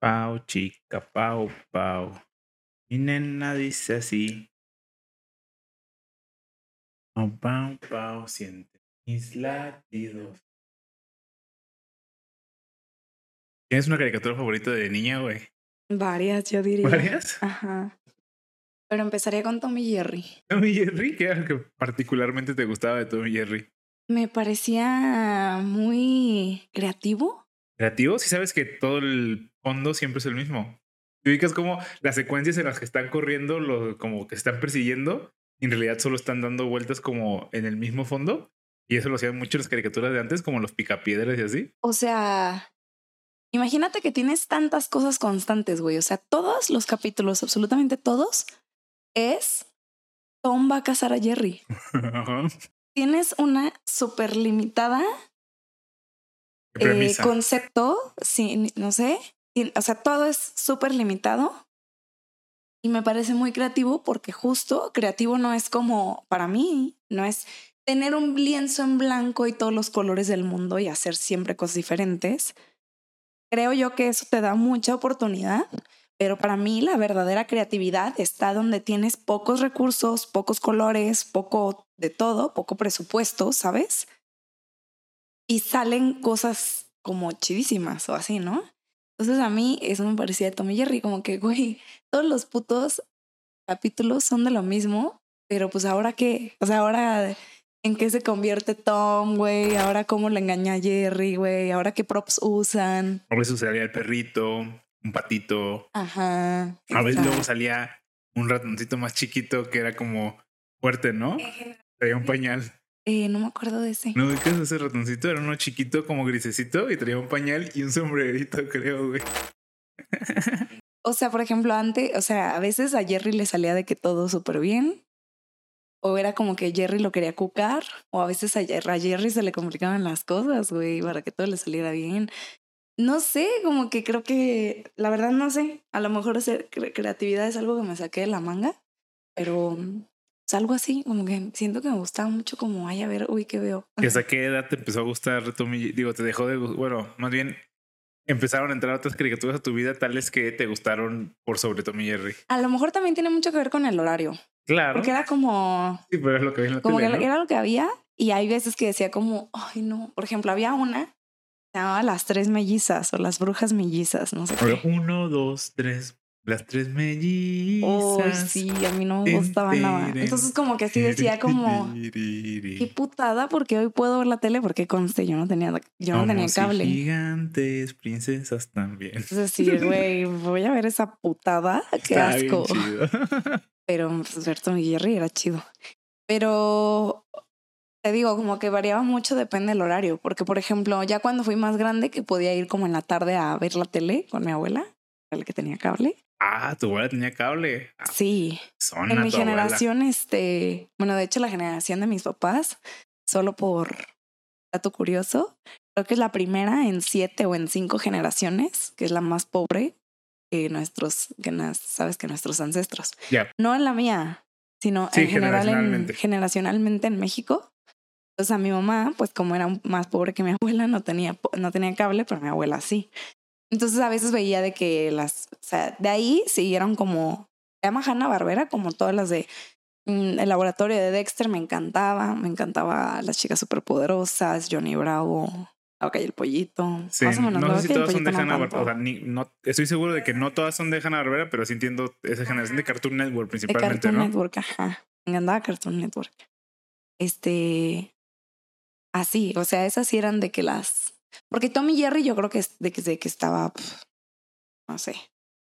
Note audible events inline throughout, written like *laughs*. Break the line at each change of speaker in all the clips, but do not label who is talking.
Pau, chica, pau, pau. Mi nena dice así. Pau, pau, pau, siente mis latidos. ¿Tienes una caricatura favorita de niña, güey?
Varias, yo diría.
¿Varias?
Ajá. Pero empezaría con Tommy Jerry.
Tommy Jerry, ¿qué era lo que particularmente te gustaba de Tommy Jerry?
Me parecía muy creativo.
¿Creativo? Si sabes que todo el fondo siempre es el mismo. Te ubicas como las secuencias en las que están corriendo, lo, como que están persiguiendo, y en realidad solo están dando vueltas como en el mismo fondo. Y eso lo hacían mucho las caricaturas de antes, como los picapiedras y así.
O sea, imagínate que tienes tantas cosas constantes, güey. O sea, todos los capítulos, absolutamente todos, es Tom va a casar a Jerry. *laughs* Tienes una súper limitada eh, concepto, sí, no sé. O sea, todo es súper limitado. Y me parece muy creativo porque justo creativo no es como, para mí, no es tener un lienzo en blanco y todos los colores del mundo y hacer siempre cosas diferentes. Creo yo que eso te da mucha oportunidad, pero para mí la verdadera creatividad está donde tienes pocos recursos, pocos colores, poco de todo, poco presupuesto, ¿sabes? Y salen cosas como chidísimas o así, ¿no? Entonces a mí eso me parecía de Tommy Jerry, como que, güey, todos los putos capítulos son de lo mismo, pero pues ahora qué, o sea, ahora en qué se convierte Tom, güey, ahora cómo le engaña a Jerry, güey, ahora qué props usan.
A veces salía el perrito, un patito.
Ajá.
A veces luego salía un ratoncito más chiquito que era como fuerte, ¿no? Traía un pañal.
Eh, no me acuerdo de ese.
¿No es ese ratoncito? Era uno chiquito como grisecito y traía un pañal y un sombrerito, *laughs* creo, güey.
o sea, por ejemplo, antes, o sea, a veces a Jerry le salía de que todo súper bien. O era como que Jerry lo quería cucar. O a veces a Jerry se le complicaban las cosas, güey, para que todo le saliera bien. No sé, como que creo que, la verdad no sé, a lo mejor hacer creatividad es algo que me saqué de la manga, pero es algo así, como que siento que me gustaba mucho como, ay, a ver, uy, ¿qué veo?
¿Y hasta *laughs* qué edad te empezó a gustar Tommy? Digo, te dejó de, bueno, más bien empezaron a entrar otras caricaturas a tu vida tales que te gustaron por sobre Tommy Jerry.
A lo mejor también tiene mucho que ver con el horario.
Claro.
Porque era como...
Sí, pero es lo que había en la
Como
tele,
que
¿no?
era lo que había y hay veces que decía como, ay, no. Por ejemplo, había una se llamaba Las Tres Mellizas o Las Brujas Mellizas, no sé qué.
Uno, dos, tres. Las tres mellizas.
Oh, sí, a mí no me gustaba nada. Entonces como que así decía como, qué putada, porque hoy puedo ver la tele porque conste, yo no tenía, yo no tenía cable.
Gigantes, princesas también.
Entonces sí, güey, voy a ver esa putada, qué
Está bien
asco.
chido. *laughs*
Pero pues, y Jerry era chido. Pero te digo, como que variaba mucho, depende del horario. Porque, por ejemplo, ya cuando fui más grande, que podía ir como en la tarde a ver la tele con mi abuela, la que tenía cable.
Ah, tu abuela tenía cable. Ah,
Sí,
Zona,
en mi
abuela.
generación, este, bueno, de hecho, la generación de mis papás, solo por dato curioso, creo que es la primera en siete o en cinco generaciones, que es la más pobre que nuestros, que nas- sabes que nuestros ancestros.
Ya.
No en la mía, sino
Sí,
en general, en,
generacionalmente.
generacionalmente en México. Entonces a mi mamá, pues como era más pobre que mi *laughs* abuela, no tenía, no tenía cable, pero mi abuela sí. Entonces a veces veía de que las, o sea, de ahí siguieron como, se llama Hanna Barbera, como todas las de mm, el laboratorio de Dexter, me encantaba, me encantaba las chicas superpoderosas, Johnny Bravo, y el pollito.
Sí,
más o menos,
no sé si todas son de Hanna Barbera. O sea, ni- no, estoy seguro de que no todas son de Hanna Barbera, pero sí entiendo esa generación de Cartoon Network
De
principalmente,
Cartoon
¿no?
Network, ajá. Me encantaba Cartoon Network. Este. Así, o sea, esas sí eran de que las. Porque Tommy Jerry, yo creo que es de que, de que estaba, no sé,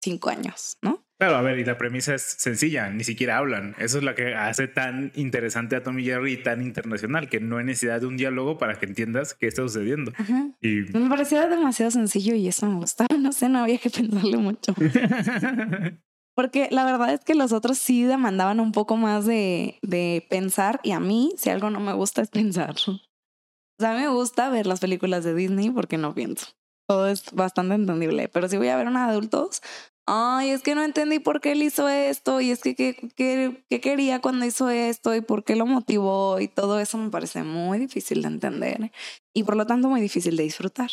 cinco años, ¿no?
Claro, a ver, y la premisa es sencilla, ni siquiera hablan. Eso es lo que hace tan interesante a Tommy Jerry y tan internacional, que no hay necesidad de un diálogo para que entiendas qué está sucediendo.
Ajá.
Y
Me parecía demasiado sencillo y eso me gustaba. *laughs* No sé, no había que pensarle mucho. *laughs* Porque la verdad es que los otros sí demandaban un poco más de, de pensar y a mí, si algo no me gusta es pensar. O sea, a me gusta ver las películas de Disney porque no pienso. Todo es bastante entendible. Pero si voy a ver una de adultos, ay, es que no entendí por qué él hizo esto y es que qué, quería cuando hizo esto y por qué lo motivó y todo eso me parece muy difícil de entender y por lo tanto muy difícil de disfrutar.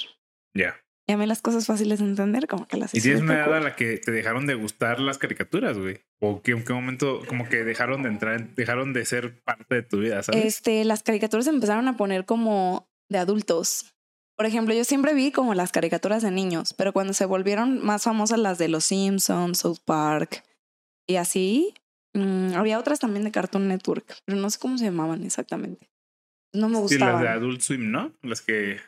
ya.
Y a mí las cosas fáciles de entender, como que las
¿Y tienes una edad a la que te dejaron de gustar las caricaturas, güey? ¿O que en qué momento como que dejaron de entrar, en- dejaron de ser parte de tu vida, sabes?
Este, las caricaturas se empezaron a poner como de adultos. Por ejemplo, yo siempre vi como las caricaturas de niños, pero cuando se volvieron más famosas las de Los Simpsons, South Park y así, mm, había otras también de Cartoon Network, pero no sé cómo se llamaban exactamente. No me
Sí, las
gustaban.
de Adult Swim, ¿no? Las que...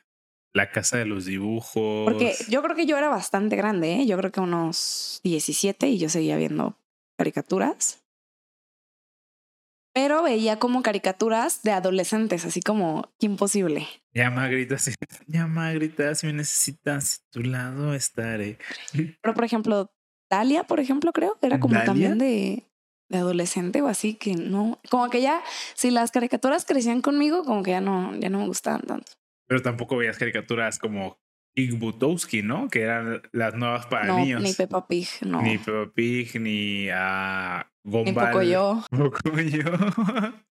La casa de los dibujos.
Porque yo creo que yo era bastante grande, ¿eh? yo creo que unos 17 y yo seguía viendo caricaturas. Pero veía como caricaturas de adolescentes, así como imposible.
Llama, grita, si... Llama, grita, si me necesitas, a tu lado estaré.
Pero por ejemplo, Dalia, por ejemplo, creo que era como
¿Dalia?
también de, de adolescente o así que no, como que ya, si las caricaturas crecían conmigo, como que ya no, ya no me gustaban tanto.
Pero tampoco veías caricaturas como Big Butowski, ¿no? Que eran las nuevas para
no,
niños.
ni Peppa Pig, no.
Ni Peppa Pig, ni a
Ni
Gumball.
Pocoyo. *laughs*
Pocoyo. *laughs*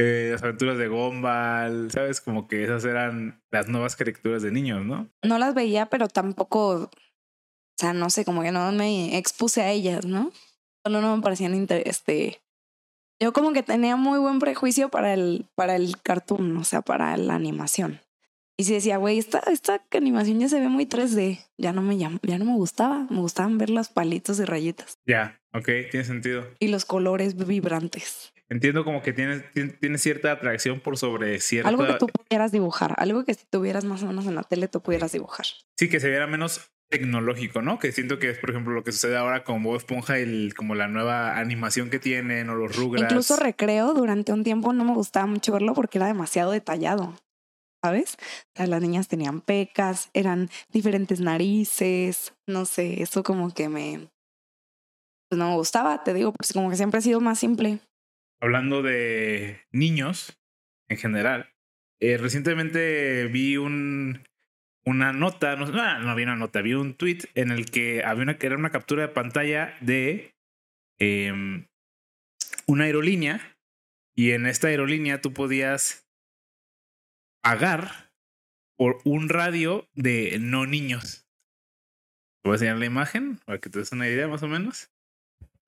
Eh, las aventuras de Gumball, ¿sabes? Como que esas eran las nuevas caricaturas de niños, ¿no?
No las veía, pero tampoco, o sea, no sé, como que no me expuse a ellas, ¿no? Solo no me parecían inter- este. Yo como que tenía muy buen prejuicio para el, para el cartoon, o sea, para la animación. Y si decía, güey, esta, esta animación ya se ve muy 3D, ya no me ya no me gustaba. Me gustaban ver los palitos y rayitas
Ya, ok, tiene sentido.
y los colores vibrantes.
Entiendo como que tienes, tien- tienes cierta atracción por sobre cierta...
Algo que tú pudieras dibujar, algo que si tuvieras más o menos en la tele tú pudieras dibujar.
Sí, que se viera menos tecnológico, ¿no? Que siento que es, por ejemplo, lo que sucede ahora con Bob Esponja, el, como la nueva animación que tienen o los Rugrats.
Incluso recreo durante un tiempo no me gustaba mucho verlo porque era demasiado detallado. ¿Sabes? O sea, las niñas tenían pecas, eran diferentes narices, no sé, eso como que me... Pues no me gustaba, te digo, pues como que siempre ha sido más simple.
Hablando de niños en general, eh, recientemente vi un, una nota, no, vi una nota, vi un tweet en el que había una, era una captura de pantalla de em, una aerolínea y en esta aerolínea tú podías pagar por un radio de no niños. Te voy a enseñar la imagen para que te des una idea más o menos.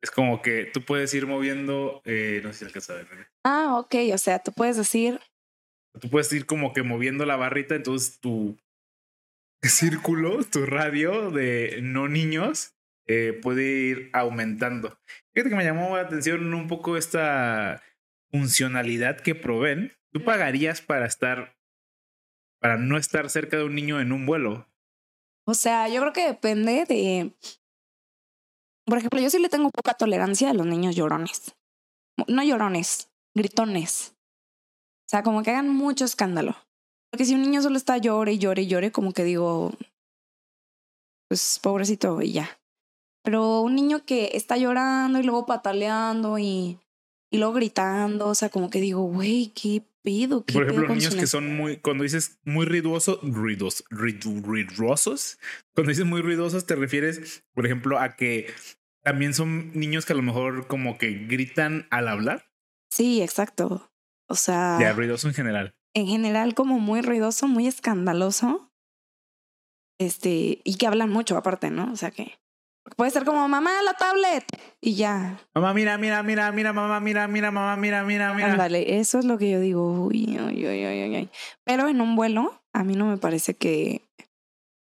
Es como que tú puedes ir moviendo, eh, no sé si alcanza a ver. ¿no?
Ah, ok, o sea, tú puedes decir,
Tú puedes ir como que moviendo la barrita, entonces tu *laughs* círculo, tu radio de no niños eh, puede ir aumentando. Fíjate que me llamó la atención un poco esta funcionalidad que proveen. ¿Tú pagarías para estar, para no estar cerca de un niño en un vuelo?
o sea, yo creo que depende de... Por ejemplo, yo sí le tengo poca tolerancia a los niños llorones. No llorones, gritones. O sea, como que hagan mucho escándalo. Porque si un niño solo está llore y llore y llore, como que digo, pues pobrecito y ya. Pero un niño que está llorando y luego pataleando y, y luego gritando, o sea, como que digo, güey, ¿qué pedo? ¿Qué
Por ejemplo, niños que
ne-?"
son muy, cuando dices muy ruidosos, ruidos, ruido- ruidosos, cuando dices muy ruidosos te refieres, por ejemplo, a que también son niños que a lo mejor como que gritan al hablar,
Sí, exacto. O sea,
ya ruidoso en general.
En general como muy ruidoso, muy escandaloso. Este, y que hablan mucho aparte, ¿no? O sea que puede ser como mamá la tablet y ya.
Mamá, mira, mira, mira, mira, mamá, mira, mira, mamá, mira, mira, mira.
Ándale, eso es lo que yo digo. Uy, uy, uy, uy, uy. Pero en un vuelo, a mí no me parece que.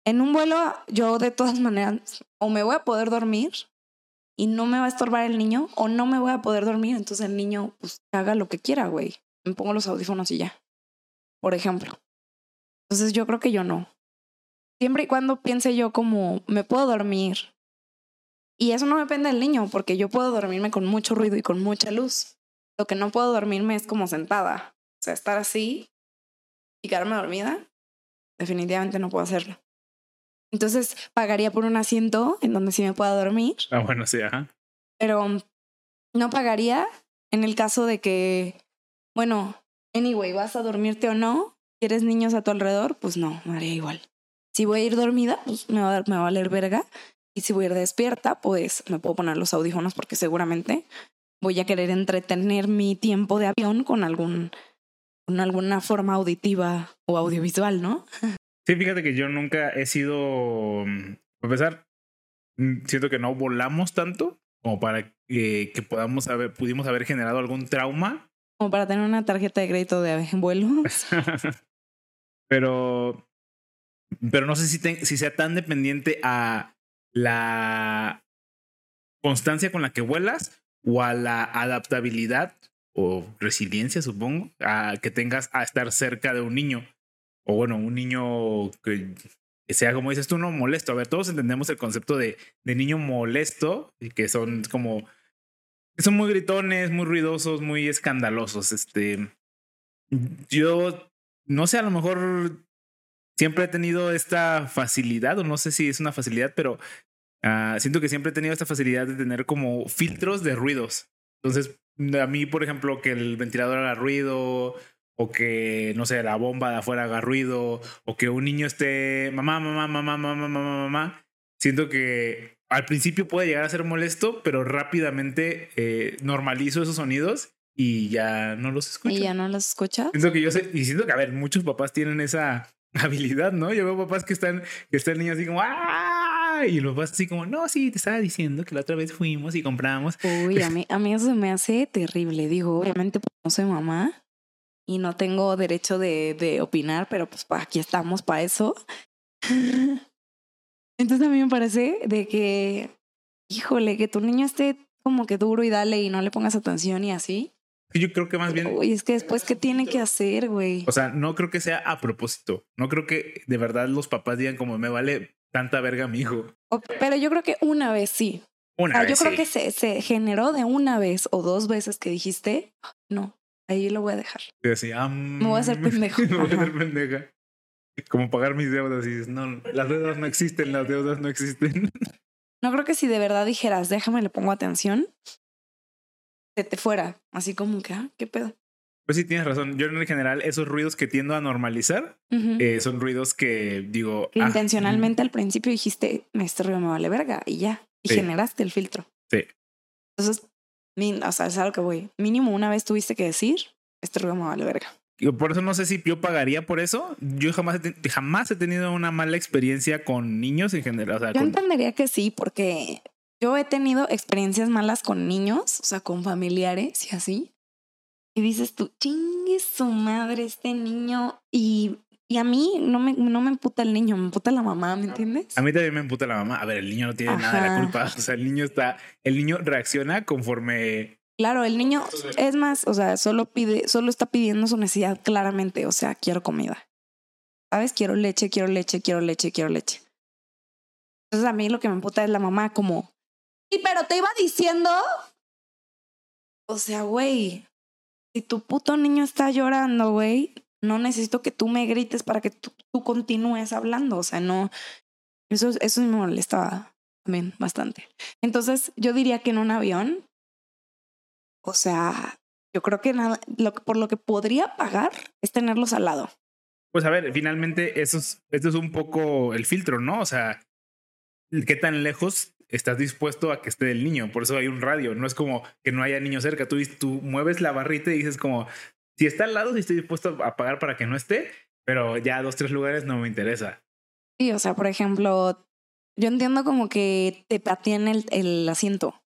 En un vuelo, yo de todas maneras, o me voy a poder dormir y no me va a estorbar el niño, o no me voy a poder dormir, entonces el niño, pues haga lo que quiera, güey. Me pongo los audífonos y ya. Por ejemplo. Entonces yo creo que yo no. Siempre y cuando piense yo como me puedo dormir. Y eso no depende del niño, porque yo puedo dormirme con mucho ruido y con mucha luz. Lo que no puedo dormirme es como sentada. O sea, estar así y quedarme dormida, definitivamente no puedo hacerlo. Entonces, pagaría por un asiento en donde sí me pueda dormir,
Ah, bueno, sí, ajá.
pero no pagaría en el caso de que, bueno, anyway, vas a dormirte o no, quieres niños a tu alrededor, pues no, me haría igual. Si voy a ir dormida, pues me va a, dar- valer verga. Y si voy a ir despierta, pues me puedo poner los audífonos porque seguramente voy a querer entretener mi tiempo de avión con algún con alguna forma auditiva o audiovisual, ¿no?
Sí, fíjate que yo nunca he sido, a pesar, mm, siento que no volamos tanto como para que, que podamos haber, pudimos haber generado algún trauma.
Como para tener una tarjeta de crédito de vuelo. *laughs*
pero, pero no sé si, sea tan dependiente a la constancia con la que vuelas o a la adaptabilidad o resiliencia, supongo, a que tengas a estar cerca de un niño. O bueno, un niño que, sea, como dices tú, no molesto. A ver, todos entendemos el concepto de, de niño molesto, y que son como, son muy gritones, muy ruidosos, muy escandalosos. Este, yo, no sé, a lo mejor siempre he tenido esta facilidad, o no sé si es una facilidad, pero uh, siento que siempre he tenido esta facilidad de tener como filtros de ruidos. Entonces, a mí, por ejemplo, que el ventilador haga ruido, o que, no sé, la bomba de afuera haga ruido, o que un niño esté mamá, mamá, mamá, mamá, mamá, mamá, siento que al principio puede llegar a ser molesto, pero rápidamente eh, normalizo esos sonidos y ya no los escucho.
Y ya no los escuchas.
Siento que yo sé, y siento que, a ver, muchos papás tienen esa *laughs* habilidad, ¿no? Yo veo papás que están, que están niños así como, ¡ah! Y los papás así como, no, sí, te estaba diciendo que la otra vez fuimos y compramos.
Uy, a mí, a mí eso me hace terrible. Digo, obviamente pues, no soy mamá y no tengo derecho de, de opinar, pero pues aquí estamos para eso. *laughs* Entonces a mí me parece de que, híjole, que tu niño esté como que duro y dale y no le pongas atención y así.
Yo creo que más bien.
Uy, es que después, ¿qué tiene que hacer, güey?
O sea, no creo que sea a propósito. No creo que de verdad los papás digan como me vale tanta verga mi hijo.
pero yo creo que una vez sí.
Una vez.
Yo creo que se, se generó de una vez o dos veces que dijiste, no, ahí lo voy a dejar.
Y así,
me voy a hacer pendejo. *laughs*
me voy a hacer pendeja. Como pagar mis deudas y dices, no, las deudas no existen, las deudas no existen.
No creo que si de verdad dijeras, déjame, le pongo atención, se te fuera. Así como que, ah, ¿qué pedo?
Pues sí, tienes razón. Yo en general, esos ruidos que tiendo a normalizar eh, son ruidos que digo.
Que ah, intencionalmente al principio dijiste, este ruido me vale verga y ya. Y generaste el filtro.
Sí.
Entonces, o sea, es algo que voy. Mínimo una vez tuviste que decir, este ruido me vale verga.
Por eso no sé si yo pagaría por eso. Yo jamás he, jamás he tenido una mala experiencia con niños en general. O sea,
yo entendería que sí, porque yo he tenido experiencias malas con niños, o sea, con familiares y así. Y dices tú, chingue su madre este niño. Y, y a mí no me, no me emputa el niño, me emputa la mamá, ¿me entiendes?
A mí también me emputa la mamá. A ver, el niño no tiene nada de la culpa. O sea, el niño está, el niño reacciona conforme
Claro, el niño es más, o sea, solo pide, solo está pidiendo su necesidad claramente, o sea, quiero comida. ¿Sabes? Quiero leche, quiero leche, quiero leche, quiero leche. Entonces a mí lo que me emputa es la mamá como, sí, pero te iba diciendo, o sea, güey, si tu puto niño está llorando, güey, no necesito que tú me grites para que tú, tú continúes hablando, o sea, no, eso, eso me molestaba también bastante. Entonces yo diría que en un avión o sea, yo creo que nada, lo, por lo que podría pagar es tenerlos al lado.
Pues a ver, finalmente eso es, esto es un poco el filtro, ¿no? O sea, ¿qué tan lejos estás dispuesto a que esté el niño? Por eso hay un radio, no es como que no haya niño cerca. Tú, tú mueves la barrita y dices como, si está al lado, si estoy dispuesto a pagar para que no esté, pero ya dos, tres lugares no me interesa.
Sí, o sea, por ejemplo, yo entiendo como que te pateen el, el asiento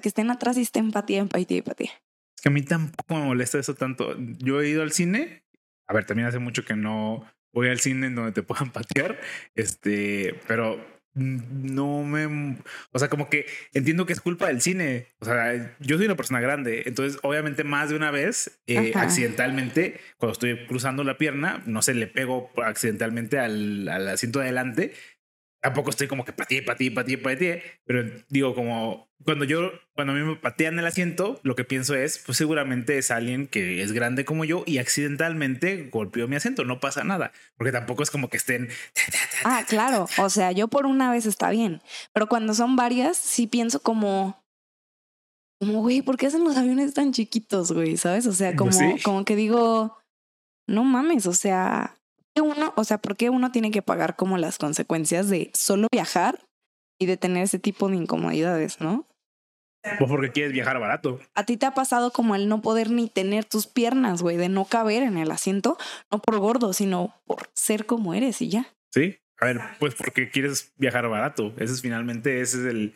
que estén atrás y estén empatía, empatía, empatía.
Es que a mí tampoco me molesta eso tanto. Yo he ido al cine, a ver, también hace mucho que no voy al cine en donde te puedan *laughs* patear, este, pero no me, o sea, como que entiendo que es culpa del cine. O sea, yo soy una persona grande, entonces obviamente más de una vez, eh, accidentalmente, cuando estoy cruzando la pierna, no sé, le pego accidentalmente al, al asiento de adelante tampoco estoy como que pateé, pateé, pateé, pateé, pero digo como cuando yo, cuando a mí me patean el asiento, lo que pienso es, pues seguramente es alguien que es grande como yo y accidentalmente golpeó mi asiento, no pasa nada, porque tampoco es como que estén...
Ah, claro, o sea, yo por una vez está bien, pero cuando son varias, sí pienso como... Como, güey, ¿por qué hacen los aviones tan chiquitos, güey? ¿Sabes? O sea, pues como, como que digo, no mames, o sea, uno, o sea, por qué uno tiene que pagar como las consecuencias de solo viajar y de tener ese tipo de incomodidades, ¿no?
Pues porque quieres viajar barato.
¿A ti te ha pasado como el no poder ni tener tus piernas, güey, de no caber en el asiento? No por gordo, sino por ser como eres y ya.
Sí. A ver, pues porque quieres viajar barato. Ese es finalmente, ese es el,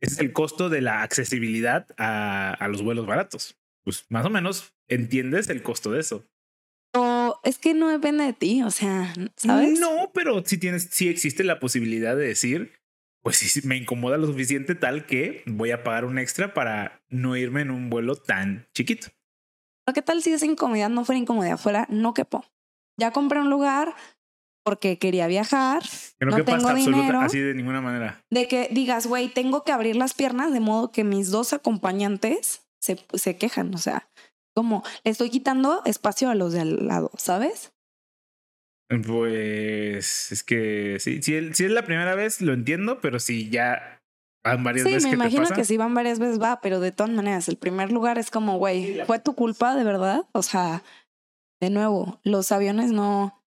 ese es el costo de la accesibilidad a, a los vuelos baratos. Pues más o menos entiendes el costo de eso.
Es que no depende de ti, o sea, ¿sabes?
No, pero sí tienes, sí existe la posibilidad de decir, pues sí, me incomoda lo suficiente tal que voy a pagar un extra para no irme en un vuelo tan chiquito.
Pero qué tal si esa incomodidad no fuera incomodidad, fuera no quepo. Ya compré un lugar porque quería viajar,
Que no,
no tengo dinero.
así de ninguna manera.
de que digas, güey, tengo que abrir las piernas de modo que mis dos acompañantes se, se quejan, o sea, como le estoy quitando espacio a los de al lado, ¿sabes?
Pues es que sí, si, el- si es la primera vez lo entiendo, pero si ya van varias
Sí,
veces
me
que te
imagino
pasa,
que si van varias veces va, pero de todas maneras, el primer lugar es como, güey, ¿fue tu culpa de verdad? O sea, de nuevo, los aviones no...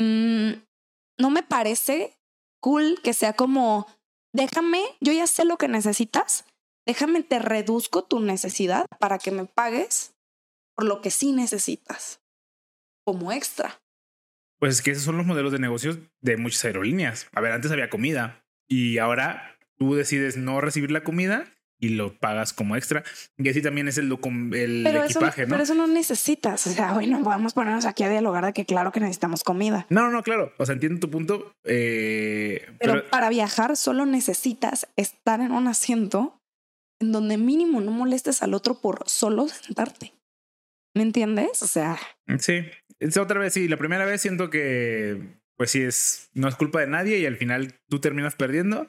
mm, no me parece cool que sea como, déjame, yo ya sé lo que necesitas, déjame te reduzco tu necesidad para que me pagues por lo que sí necesitas, como extra.
Pues es que esos son los modelos de negocios de muchas aerolíneas. A ver, antes había comida y ahora tú decides no recibir la comida y lo pagas como extra. Y así también es el, el
Pero eso,
equipaje, ¿no?
pero eso no necesitas. O sea, güey, no podemos ponernos aquí a dialogar de que claro que necesitamos comida.
No, no, no, claro. O sea, entiendo tu punto. eh,
Pero,
pero,
para viajar solo necesitas estar en un asiento en donde mínimo no molestes al otro por solo sentarte. ¿Me entiendes? O sea,
sí, es otra vez, sí. La primera vez siento que, pues sí, es, no es culpa de nadie y al final tú terminas perdiendo,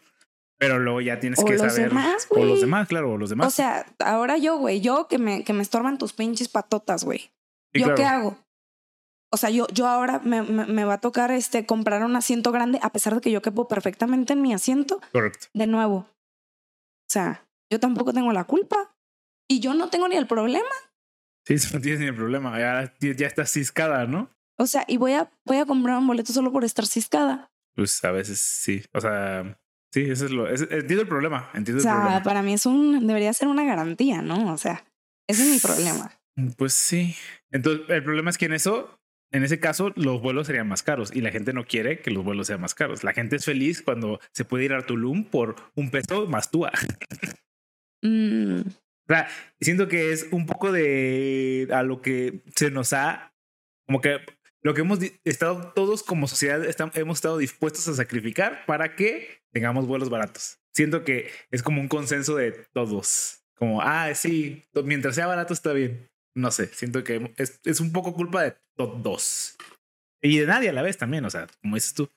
pero luego ya tienes
O
que
los
saber.
demás,
o los demás, claro, o los demás.
o sea, ahora yo, güey, yo que me, que me estorban tus pinches patotas, güey.
Sí,
¿Yo
claro.
qué hago? O sea, yo, yo ahora me, me, me va a tocar este comprar un asiento grande, a pesar de que yo quepo perfectamente en mi asiento,
Correcto.
de nuevo. O sea, yo tampoco tengo la culpa. Y yo no tengo ni el problema.
Sí, *laughs* eso no tienes ni el problema. Ya, ya estás ciscada, ¿no?
O sea, y voy a, voy a comprar un boleto solo por estar ciscada.
Pues a veces sí. O sea, sí, eso es lo. es- entiendo el problema.
O
Entiendo el
sea,
problema.
para mí es un, debería ser una garantía, ¿no? O sea, ese es mi problema.
Pues sí. Entonces, el problema es que en eso, en ese caso, los vuelos serían más caros y la gente no quiere que los vuelos sean más caros. La gente es feliz cuando se puede ir a Tulum por un peso más tú. *laughs*
Mm,
O sea, siento que es un poco de a lo que se nos ha, como que lo que hemos estado todos como sociedad estam- hemos estado dispuestos a sacrificar para que tengamos vuelos baratos. Siento que es como un consenso de todos. Como, ah, sí, mientras sea barato está bien. No sé, siento que es, es un poco culpa de todos. Y de nadie a la vez también, o sea, como dices tú.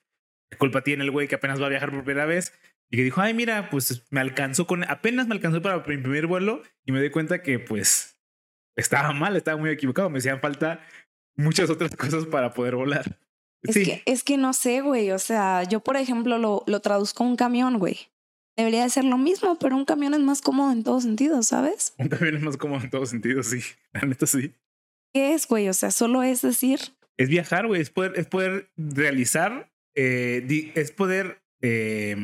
¿Qué culpa tiene el güey que apenas va a viajar por primera vez y que dijo, ay, mira, pues me alcanzó con, apenas me alcanzó para mi primer vuelo y me di cuenta que pues estaba mal, estaba muy equivocado, me hacían falta muchas otras *laughs* cosas para poder volar.
es,
sí,
que, es que no sé, güey. O sea, yo, por ejemplo, lo, lo traduzco a un camión, güey. Debería de ser lo mismo, pero un camión es más cómodo en todos sentidos, ¿sabes?
también es más cómodo en todos sentidos, sí, *laughs* la neta sí.
¿Qué es, güey? O sea, solo es decir,
Es viajar, güey, es poder, es poder realizar, eh, es poder, eh,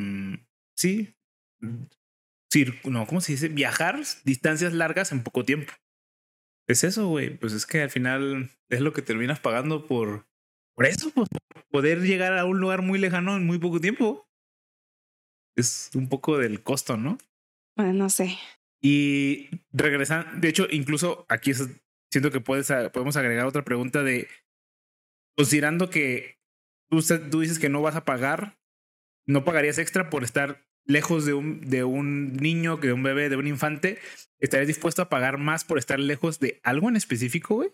sí, cir- no, ¿cómo se dice? Viajar distancias largas en poco tiempo. Es eso, güey. Pues es que al final es lo que terminas pagando por, por eso, pues, poder llegar a un lugar muy lejano en muy poco tiempo. Es un poco del costo, ¿no?
bueno, no sé.
Y regresan, de hecho, incluso aquí siento que puedes, podemos agregar otra pregunta de, considerando que tú, tú dices que no vas a pagar, no pagarías extra por estar lejos de un, de un niño, de un bebé, de un infante, ¿estarías dispuesto a pagar más por estar lejos de algo en específico, güey?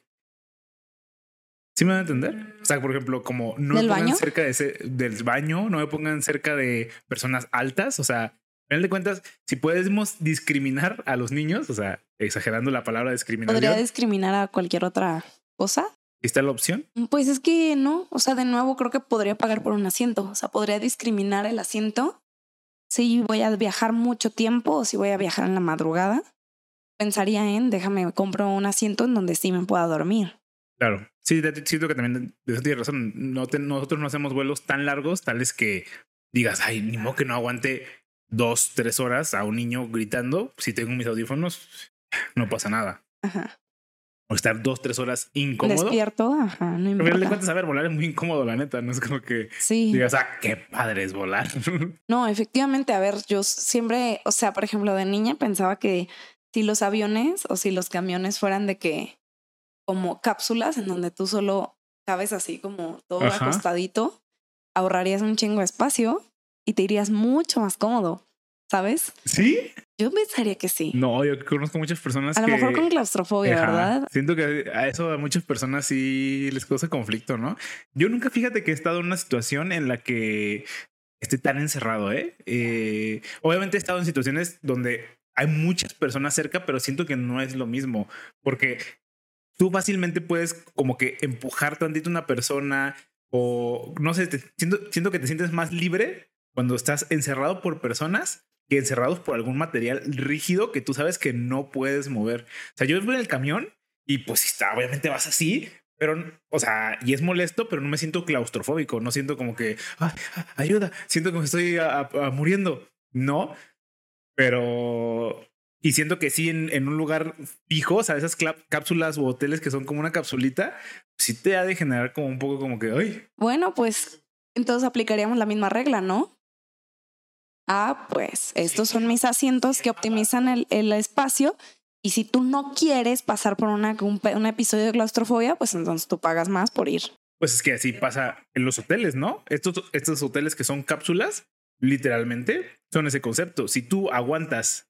¿Sí me van a entender? O sea, por ejemplo, como no me
¿Del
pongan
baño?
cerca de ese, del baño, no me pongan cerca de personas altas, o sea, al final de cuentas, si podemos discriminar a los niños, o sea, exagerando la palabra discriminación,
¿Podría discriminar a cualquier otra cosa?
¿Está la opción?
Pues es que no, o sea, de nuevo creo que podría pagar por un asiento, o sea, podría discriminar el asiento si voy a viajar mucho tiempo o si voy a viajar en la madrugada. Pensaría en, déjame, compro un asiento en donde sí me pueda dormir.
Claro. Sí, siento que también tienes razón. No te- nosotros no hacemos vuelos tan largos, tales que digas, ay, ni modo que no aguante dos, tres horas a un niño gritando, si tengo mis audífonos, no pasa nada.
Ajá.
O estar dos, tres horas incómodo.
Despierto, ajá, no importa.
cuentas, a ver, volar es muy incómodo, la neta. No es como que
Sí.
digas, ah, qué padre es volar. *laughs*
No, efectivamente, a ver, yo siempre, o sea, por ejemplo, de niña pensaba que si los aviones o si los camiones fueran de que como cápsulas en donde tú solo cabes así como todo
Ajá.
acostadito, ahorrarías un chingo de espacio y te irías mucho más cómodo, ¿sabes?
¿Sí?
Yo pensaría que sí.
No, yo conozco muchas personas
a lo mejor con claustrofobia,
Ajá.
¿verdad?
Siento que a eso a muchas personas sí les causa conflicto, ¿no? Yo nunca, fíjate que he estado en una situación en la que esté tan encerrado, ¿eh? Eh, obviamente he estado en situaciones donde hay muchas personas cerca, pero siento que no es lo mismo, porque tú fácilmente puedes como que empujar tantito a una persona o no sé, te- siento, siento que te sientes más libre cuando estás encerrado por personas que encerrados por algún material rígido que tú sabes que no puedes mover. O sea, yo voy en el camión y pues está, obviamente vas así, pero, o sea, y es molesto, pero no me siento claustrofóbico, no siento como que, "Ay, ayuda, siento que me estoy muriendo. No, pero... Y siento que sí, en, un lugar fijo, o sea, esas cápsulas o hoteles que son como una capsulita, sí te ha de generar como un poco como que, ay,
Bueno, pues entonces aplicaríamos la misma regla, ¿no? Ah, pues estos son mis asientos que optimizan el, el espacio y si tú no quieres pasar por una, un, un episodio de claustrofobia, pues entonces tú pagas más por ir.
Pues es que así pasa en los hoteles, ¿no? Estos, estos hoteles que son cápsulas, literalmente son ese concepto. Si tú aguantas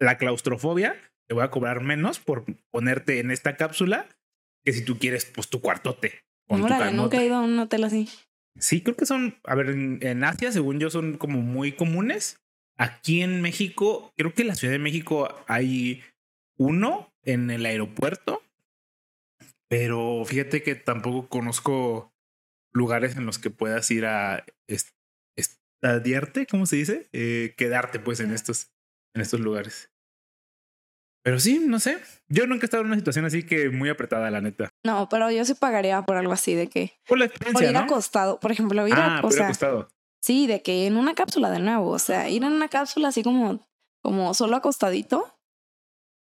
la claustrofobia, te voy a cobrar menos por ponerte en esta cápsula que si tú quieres, pues tu cuartote. Con
Órale, nunca he ido a un hotel así.
Sí, creo que son, a ver, en, en Asia, según yo, son como muy comunes. Aquí en México, creo que en la Ciudad de México hay uno en el aeropuerto, pero fíjate que tampoco conozco lugares en los que puedas ir a est- estadiarte, ¿cómo se dice? Eh, quedarte pues en estos, en estos lugares. Pero sí, no sé. Yo nunca he estado en una situación así que muy apretada, la neta.
No, pero yo sí pagaría por algo así de que
Por la
por
experiencia,
ir
¿no?
acostado, por ejemplo, ir
ah,
a, o sea,
acostado.
sí, de que en una cápsula de nuevo, o sea, ir en una cápsula así como como solo acostadito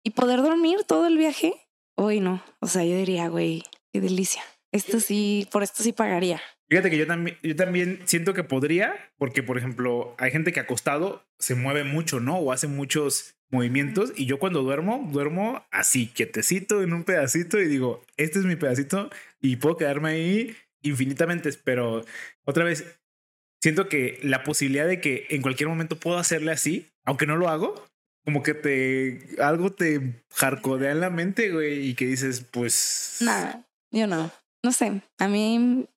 y poder dormir todo el viaje. Uy, no, o sea, yo diría, güey, qué delicia. Esto sí, por esto sí pagaría.
Fíjate que yo también, yo también siento que podría, porque por ejemplo, hay gente que acostado se mueve mucho, ¿no? O hace muchos movimientos y yo cuando duermo, duermo así, quietecito en un pedacito y digo, este es mi pedacito y puedo quedarme ahí infinitamente, pero otra vez, siento que la posibilidad de que en cualquier momento puedo hacerle así, aunque no lo hago, como que te, algo te jarcodea en la mente, güey, y que dices, pues...
Nada, yo no. No sé, a mí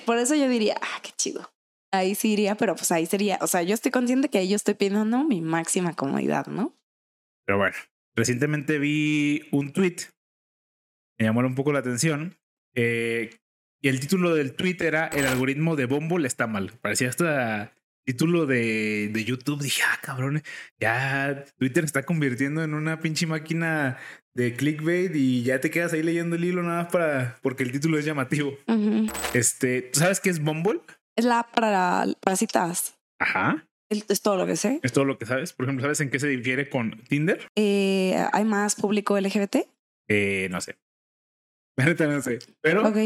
por eso yo diría, ah, qué chido. Ahí sí iría, pero pues ahí sería, o sea, yo estoy consciente que ahí yo estoy pidiendo mi máxima comodidad, ¿no?
Pero bueno, recientemente vi un tweet, me llamó un poco la atención, eh, y el título del tweet era El algoritmo de Bumble está mal. Parecía hasta título de, de YouTube. Dije, ah, cabrón, ya Twitter está convirtiendo en una pinche máquina de clickbait y ya te quedas ahí leyendo el hilo nada más para porque el título es llamativo. Este, ¿tú sabes qué es Bumble?
Es la para, para citas.
Ajá.
Es todo lo que sé.
Es todo lo que sabes. Por ejemplo, ¿sabes en qué se difiere con Tinder?
Eh, ¿Hay más público LGBT?
Eh, no sé. *laughs* No sé. Pero
Ok.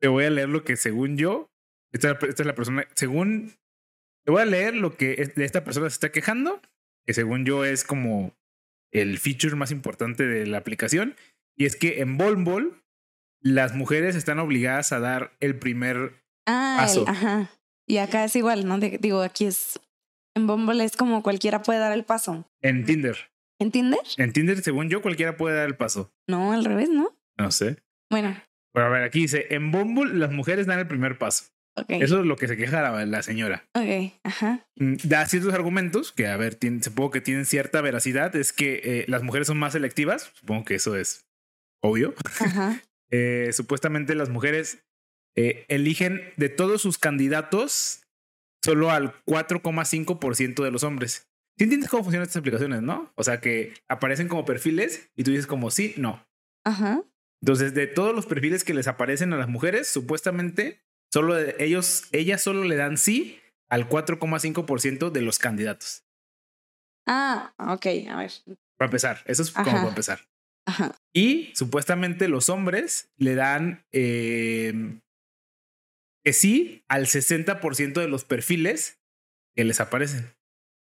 te voy a leer lo que según yo, esta, esta es la persona, según, te voy a leer lo que esta persona se está quejando, que según yo es como el feature más importante de la aplicación, y es que en Bumble las mujeres están obligadas a dar el primer, Paso.
ajá. Y acá es igual, ¿no? De- digo, aquí es. En Bumble es como cualquiera puede dar el paso.
en Tinder.
¿Entiendes?
En Tinder, según yo, cualquiera puede dar el paso.
No, al revés, ¿no?
No sé.
Bueno,
Pero a ver, aquí dice, en Bumble las mujeres dan el primer paso.
Ok.
Eso es lo que se queja la, la señora.
Ok, ajá.
Mm, da ciertos argumentos que, a ver, tienen- supongo que tienen cierta veracidad. Es que eh, las mujeres son más selectivas. Supongo que eso es obvio.
Ajá. *laughs*
Eh, supuestamente las mujeres eh, eligen de todos sus candidatos solo al 4,5% de los hombres. ¿Sí entiendes cómo funcionan estas aplicaciones, no? O sea, que aparecen como perfiles y tú dices como sí, no.
Ajá.
Entonces, de todos los perfiles que les aparecen a las mujeres, supuestamente solo ellos, ellas solo le dan sí al 4,5% de los candidatos.
Ah, ok, a ver.
Para empezar, eso es como para empezar.
Ajá.
Y supuestamente los hombres le dan eh, que sí al 60% de los perfiles que les aparecen.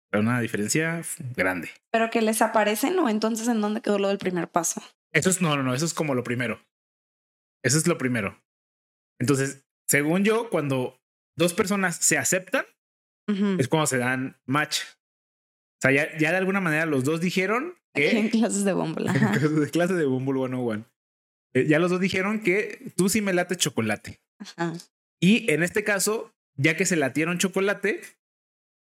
Pero una diferencia grande.
Pero que les aparecen o entonces en dónde quedó lo del primer paso.
Eso es, no, no, no, eso es como lo primero. Eso es lo primero. Entonces, según yo, cuando dos personas se aceptan, es cuando se dan match. O sea, ya, ya de alguna manera los dos dijeron *laughs*
En
que...
clases de Bumble.
en
Ajá.
clase de Bumble 101. eh, ya los dos dijeron que tú sí me late chocolate.
Ajá.
Y en este caso, ya que se latieron chocolate,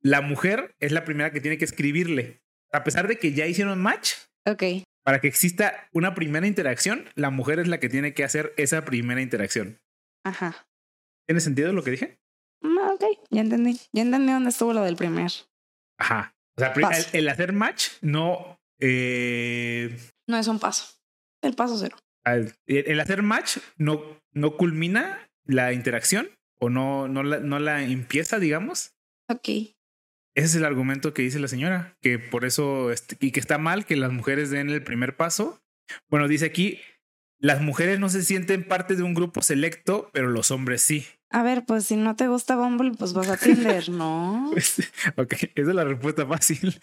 la mujer es la primera que tiene que escribirle. A pesar de que ya hicieron match, para que exista una primera interacción, la mujer es la que tiene que hacer esa primera interacción.
Ajá.
¿Tiene sentido lo que dije?
Mm, Ok, ya entendí. Ya entendí dónde estuvo lo del primer.
Ajá. O sea, el, hacer match no. eh,
No es un paso. El paso cero.
el hacer match no, no culmina la interacción o no, no, la, no la empieza, digamos.
Ok.
Ese es el argumento que dice la señora, que por eso este, y que está mal que las mujeres den el primer paso. Bueno, dice aquí, las mujeres no se sienten parte de un grupo selecto, pero los hombres sí.
A ver, pues si no te gusta Bumble, pues vas a Tinder, ¿no? *laughs*
Pues, ok, esa es la respuesta fácil.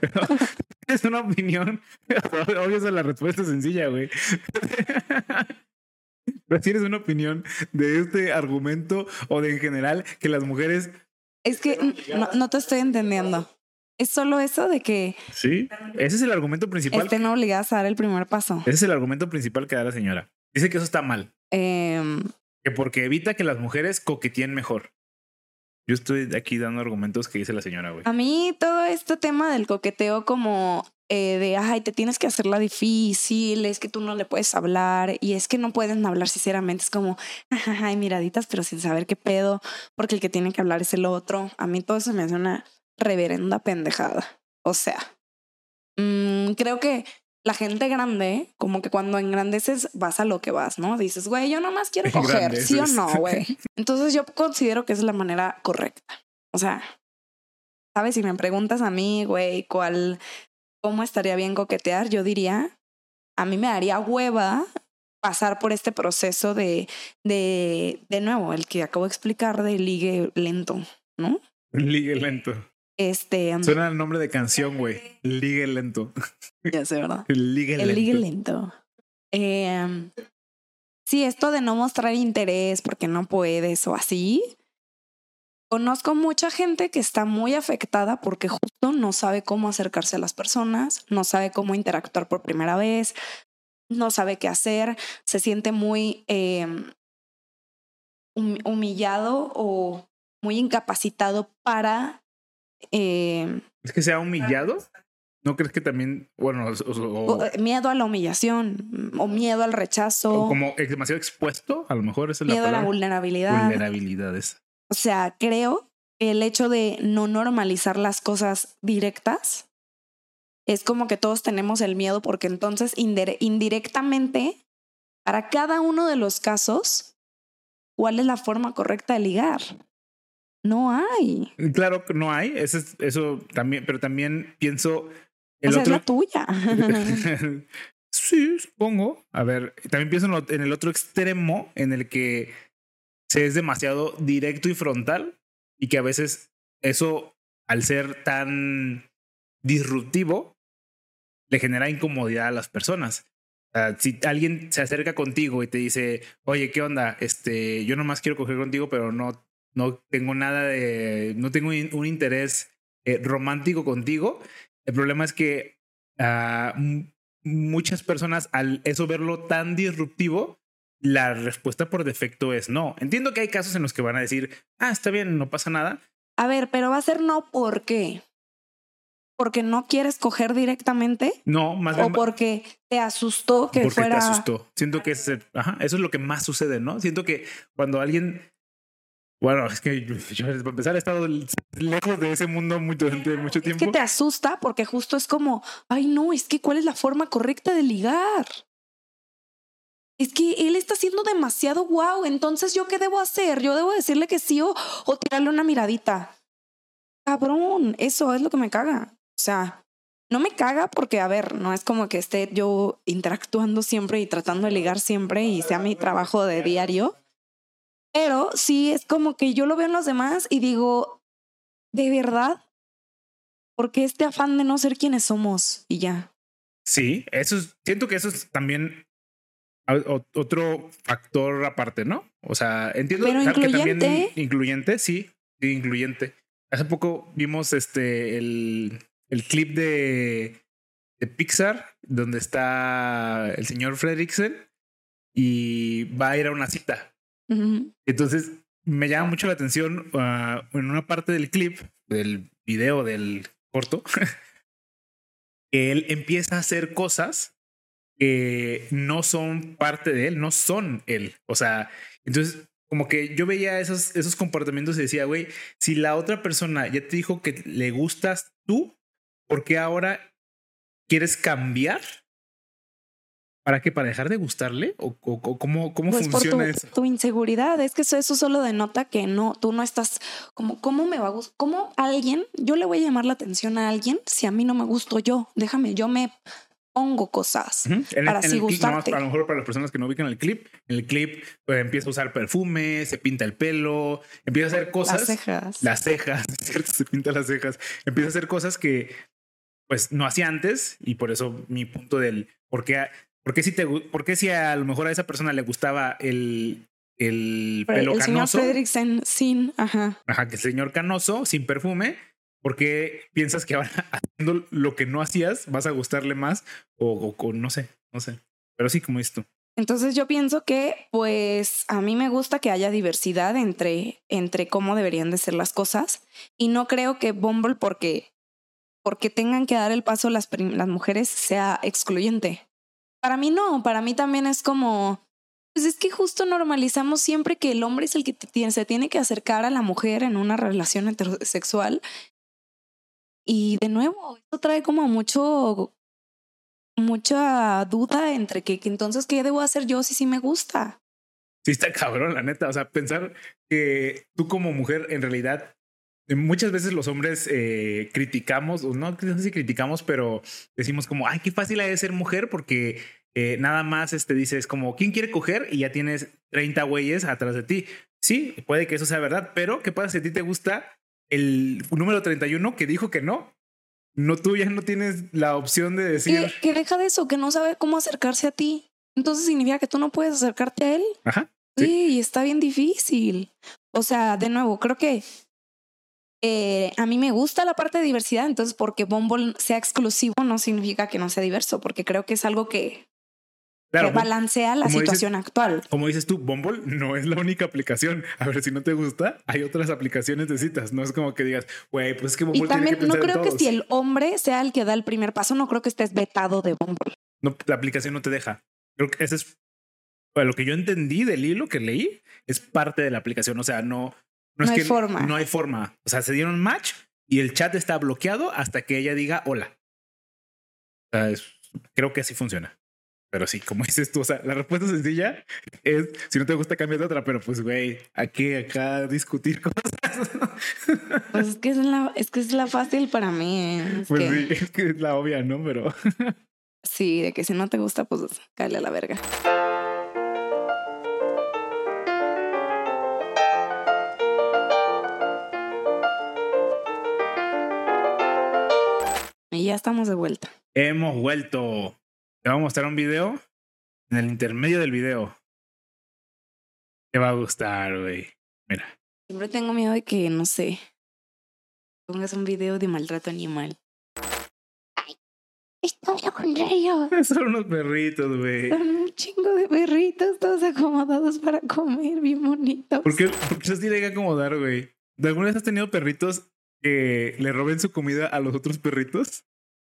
Pero *laughs* es una opinión. *laughs* Obvio, esa es la respuesta sencilla, güey. Pero tienes una opinión de este argumento o de en general que las mujeres.
Es que no, no te estoy entendiendo. Es solo eso de que
Sí, ese es el argumento principal.
estén obligadas a dar el primer paso.
Ese es el argumento principal que da la señora. Dice que eso está mal,
Em,
que porque evita que las mujeres coqueteen mejor. Yo estoy aquí dando argumentos que dice la señora, güey.
a mí todo este tema del coqueteo como eh, de, ay, te tienes que hacerla difícil, es que tú no le puedes hablar y es que no pueden hablar sinceramente, es como, ay, miraditas, pero sin saber qué pedo, porque el que tiene que hablar es el otro. A mí todo eso me hace una reverenda pendejada. O sea, mm, creo que la gente grande, como que cuando engrandeces vas a lo que vas, ¿no? Dices, güey, yo nomás quiero *laughs* coger, ¿sí o no, güey? *laughs* Entonces yo considero que es la manera correcta. O sea, ¿sabes? Si me preguntas a mí, güey, cuál, cómo estaría bien coquetear, yo diría, a mí me daría hueva pasar por este proceso de, de, de nuevo, el que acabo de explicar de ligue lento, ¿no?
Ligue lento.
Este,
Suena el nombre de canción, güey. Ligue lento.
ya sé, ¿verdad? *laughs*
Ligue
El
lento.
ligue lento. Eh, sí, esto de no mostrar interés porque no puedes o así. Conozco mucha gente que está muy afectada porque justo no sabe cómo acercarse a las personas, no sabe cómo interactuar por primera vez, no sabe qué hacer, se siente muy eh, hum- humillado o muy incapacitado para eh,
¿Es que sea humillado? ¿No crees que también, bueno, o, o-
o, eh, miedo a la humillación o miedo al rechazo,
o como demasiado expuesto? A lo mejor es la
miedo a la vulnerabilidad.
Vulnerabilidades.
O sea, creo que el hecho de no normalizar las cosas directas es como que todos tenemos el miedo porque entonces indire- indirectamente, para cada uno de los casos, ¿cuál es la forma correcta de ligar? No hay.
Claro que no hay, eso, es- eso también, pero también pienso el
o sea,
otro.
es la tuya. *laughs*
sí, supongo. A ver, también pienso en, lo- en el otro extremo en el que se es demasiado directo y frontal y que a veces eso, al ser tan disruptivo, le genera incomodidad a las personas. Si alguien se acerca contigo y te dice, oye, ¿qué onda? Este, yo nomás quiero coger contigo, pero no, no tengo nada de, no tengo un, interés eh, romántico contigo. El problema es que ah, muchas personas al eso verlo tan disruptivo, la respuesta por defecto es no. Entiendo que hay casos en los que van a decir, ah, está bien, no pasa nada.
A ver, pero va a ser no ¿por qué? ¿Porque no quieres coger directamente?
No, más
¿O
bien
porque te asustó que
porque
fuera...
te asustó. Siento que es ajá, eso es lo que más sucede, ¿no? Siento que cuando alguien, bueno, es que yo, para empezar he estado lejos de ese mundo mucho, durante mucho
Es
tiempo.
que te asusta porque justo es como, ay no, es que cuál es la forma correcta de ligar. es que él está haciendo demasiado guau, entonces yo qué debo hacer? Yo debo decirle que sí o, o tirarle una miradita. Cabrón, eso es lo que me caga. O sea, no me caga porque, a ver, no es como que esté yo interactuando siempre y tratando de ligar siempre y sea mi trabajo de diario. Pero sí es como que yo lo veo en los demás y digo, ¿de verdad? Porque este afán de no ser quienes somos y ya.
Sí, eso es, siento que eso es también otro factor aparte, ¿no? O sea, entiendo
Pero
que también incluyente, sí, incluyente. Hace poco vimos este el, el clip de, de Pixar donde está el señor Fredricksen y va a ir a una cita. Entonces me llama mucho la atención ah, en una parte del clip, del video, del corto, *laughs* que él empieza a hacer cosas que no son parte de él, no son él. O sea, entonces como que yo veía esos, esos comportamientos y decía, güey, si la otra persona ya te dijo que le gustas tú, ¿por qué ahora quieres cambiar? ¿Para qué? ¿Para dejar de gustarle? ¿O, o- o cómo, cómo
Pues por tu,
funciona eso?
tu inseguridad. Es que eso, eso solo denota que no, tú no estás como, ¿cómo me va a gustar? ¿Cómo alguien, yo le voy a llamar la atención a alguien si a mí no me gusto yo? Déjame, yo me pongo cosas.
En,
para
en
así
el clip,
gustarte.
a lo mejor para las personas que no ubican el clip, en el clip pues, empieza a usar perfume, se pinta el pelo, empieza a hacer cosas.
Las cejas.
Las cejas, *laughs* ¿cierto? Se pinta las cejas. Empieza a hacer cosas que pues no hacía antes y por eso mi punto del por qué, por qué si te gu- por qué si a lo mejor a esa persona le gustaba el, el pelo
el señor
canoso,
Fredricksen sin, ajá.
ajá, que el señor canoso sin perfume, ¿por qué piensas que ahora *laughs* haciendo lo que no hacías vas a gustarle más o, o- o no sé, no sé. Pero sí, como tú.
Entonces yo pienso que, pues, a mí me gusta que haya diversidad entre, entre cómo deberían de ser las cosas. Y no creo que Bumble, porque, porque tengan que dar el paso las, las mujeres, sea excluyente. Para mí no, para mí también es como, pues es que justo normalizamos siempre que el hombre es el que se tiene que acercar a la mujer en una relación heterosexual. Y de nuevo, esto trae como mucho mucha duda entre que, que entonces qué debo hacer yo si sí me gusta.
Sí, está cabrón, la neta. O sea, pensar que tú como mujer, en realidad, muchas veces los hombres eh, criticamos, o no, no sé si criticamos, pero decimos como, ay, qué fácil ha de ser mujer porque eh, nada más este, dices como, ¿quién quiere coger? Y ya tienes 30 güeyes atrás de ti. Sí, puede que eso sea verdad, pero ¿qué pasa si a ti te gusta el número 31 que dijo que no? No, tú ya no tienes la opción de decir,
Que, que deja de eso, que no sabe cómo acercarse a ti. Entonces significa que tú no puedes acercarte a él.
ajá, Sí.
Sí, está bien difícil. O sea, de nuevo, creo que eh, a mí me gusta la parte de diversidad, entonces porque Bumble sea exclusivo no significa que no sea diverso, porque creo que es algo que,
claro,
que balancea la
dices-
situación actual.
como dices tú, Bumble no es la única aplicación. A ver, si no te gusta, hay otras aplicaciones de citas. No es como que digas, güey, pues es que Bumble
Y
tiene
también no
en
creo que
todos".
si el hombre sea el que da el primer paso, no creo que estés vetado de Bumble.
No, la aplicación no te deja. Creo que ese es bueno, lo que yo entendí del hilo que leí. Es parte de la aplicación. O sea, no, no, es
hay
que
forma.
no hay forma. O sea, se dieron match y el chat está bloqueado hasta que ella diga hola. O sea, es- creo que así funciona. Pero sí, como *laughs* dices tú, o sea, la respuesta sencilla es si no te gusta cambiar de otra, pero pues güey, aquí acá discutir cosas. *laughs*
Pues es que es la, es que es la fácil para mí. ¿eh? Es
Pues
que-
sí, es que es la obvia, ¿no? Pero
Sí, de que si no te gusta, pues cállale a la verga. Estamos de vuelta.
hemos vuelto. Te voy a mostrar un video. En el intermedio del video. Te va a gustar, güey. Mira.
Siempre tengo miedo de que, no sé, pongas un video de maltrato animal. Ay, está bien contrario. *laughs*
Son unos perritos, güey.
Son un chingo de perritos todos acomodados para comer, bien bonitos.
¿Por qué, por qué se tiene que acomodar, güey? ¿De alguna vez has tenido perritos que le roben su comida a los otros perritos?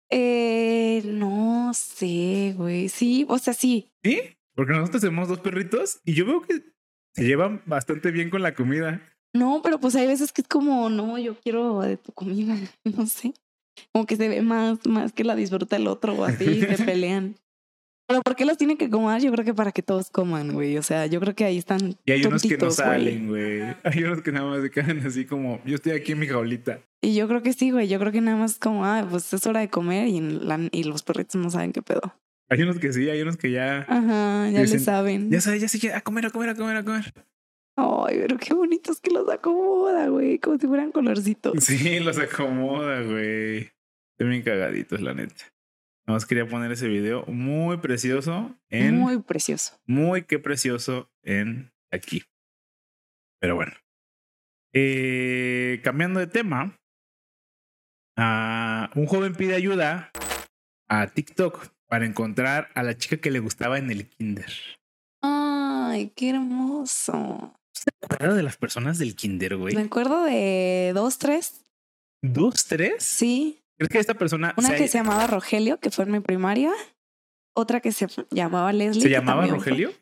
Eh, no sé, güey. Sí, o sea, sí.
¿Sí? Porque nosotros tenemos dos perritos y yo veo que se llevan bastante bien con la comida.
No, pero pues hay veces que es como, no, yo quiero de tu comida, *laughs* no sé. Como que se ve más, más que la disfruta el otro o así, se *laughs* pelean. Pero ¿por qué los tiene que acomodar? Yo creo que para que todos coman, güey. O sea, yo creo que ahí están.
Y hay unos que no salen, güey. Hay unos que nada más se quedan así como, yo estoy aquí en mi jaulita.
Y yo creo que sí, güey. Yo creo que nada más como, ah, pues es hora de comer y, la- y los perritos no saben qué pedo.
Hay unos que sí, hay unos que ya,
Ajá, ya
Dicen,
le saben.
ya sabes, ya sí que a comer, a comer, a comer, a comer.
Ay, pero qué bonitos que los acomoda, güey. Como si fueran colorcitos.
Sí, los acomoda, güey. Están bien cagaditos, la neta. Más quería poner ese video muy precioso en...
Muy precioso.
muy que precioso en aquí. Pero bueno. Eh, cambiando de tema, ah, un joven pide ayuda a TikTok para encontrar a la chica que le gustaba en el kinder.
Ay, qué hermoso.
¿Se acuerda de las personas del kinder,
Me
güey?
acuerdo de dos, tres.
¿Dos, tres?
Sí.
¿Crees que esta persona
Una
se,
que se llamaba Rogelio, que fue en mi primaria. Otra que se llamaba Leslie.
se llamaba
también fue-
Rogelio?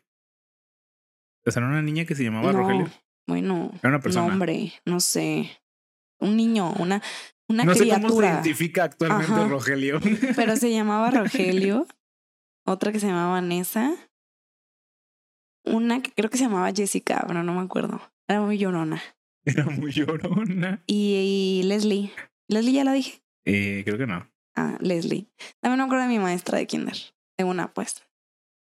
O sea, era una niña que se llamaba
No,
Rogelio.
Bueno,
Era una persona.
nombre, no sé. Un niño, una, una
No sé cómo se
criatura.
identifica actualmente
Ajá.
Rogelio. *laughs*
pero se llamaba Rogelio. Otra que se llamaba Vanessa. Una que creo que se llamaba Jessica, pero no me acuerdo. Era muy llorona.
Era muy llorona.
Y, y Leslie. Leslie ya la dije.
Eh, creo que no.
Ah, Leslie. También me acuerdo de mi maestra de kinder. De una, pues.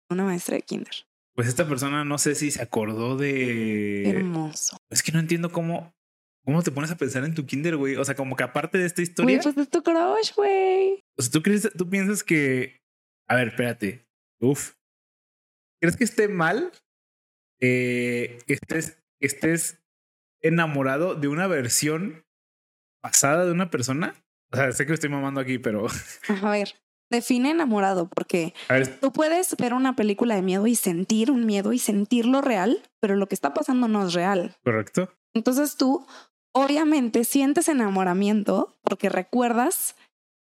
Una maestra de kinder.
Pues esta persona no sé si se acordó de.
Hermoso.
Es que no entiendo cómo. ¿Cómo te pones a pensar en tu kinder, güey? O sea, como que aparte de esta historia.
Güey, pues es tu crush, güey.
O sea, ¿tú, crees, tú piensas que. A ver, espérate. Uf. ¿Crees que esté mal eh, que estés, que estés enamorado de una versión pasada de una persona? O sea, sé que estoy mamando aquí, pero.
A ver, define enamorado, porque tú puedes ver una película de miedo y sentir un miedo y sentirlo real, pero lo que está pasando no es real.
¿correcto?
Entonces tú, obviamente, sientes enamoramiento porque recuerdas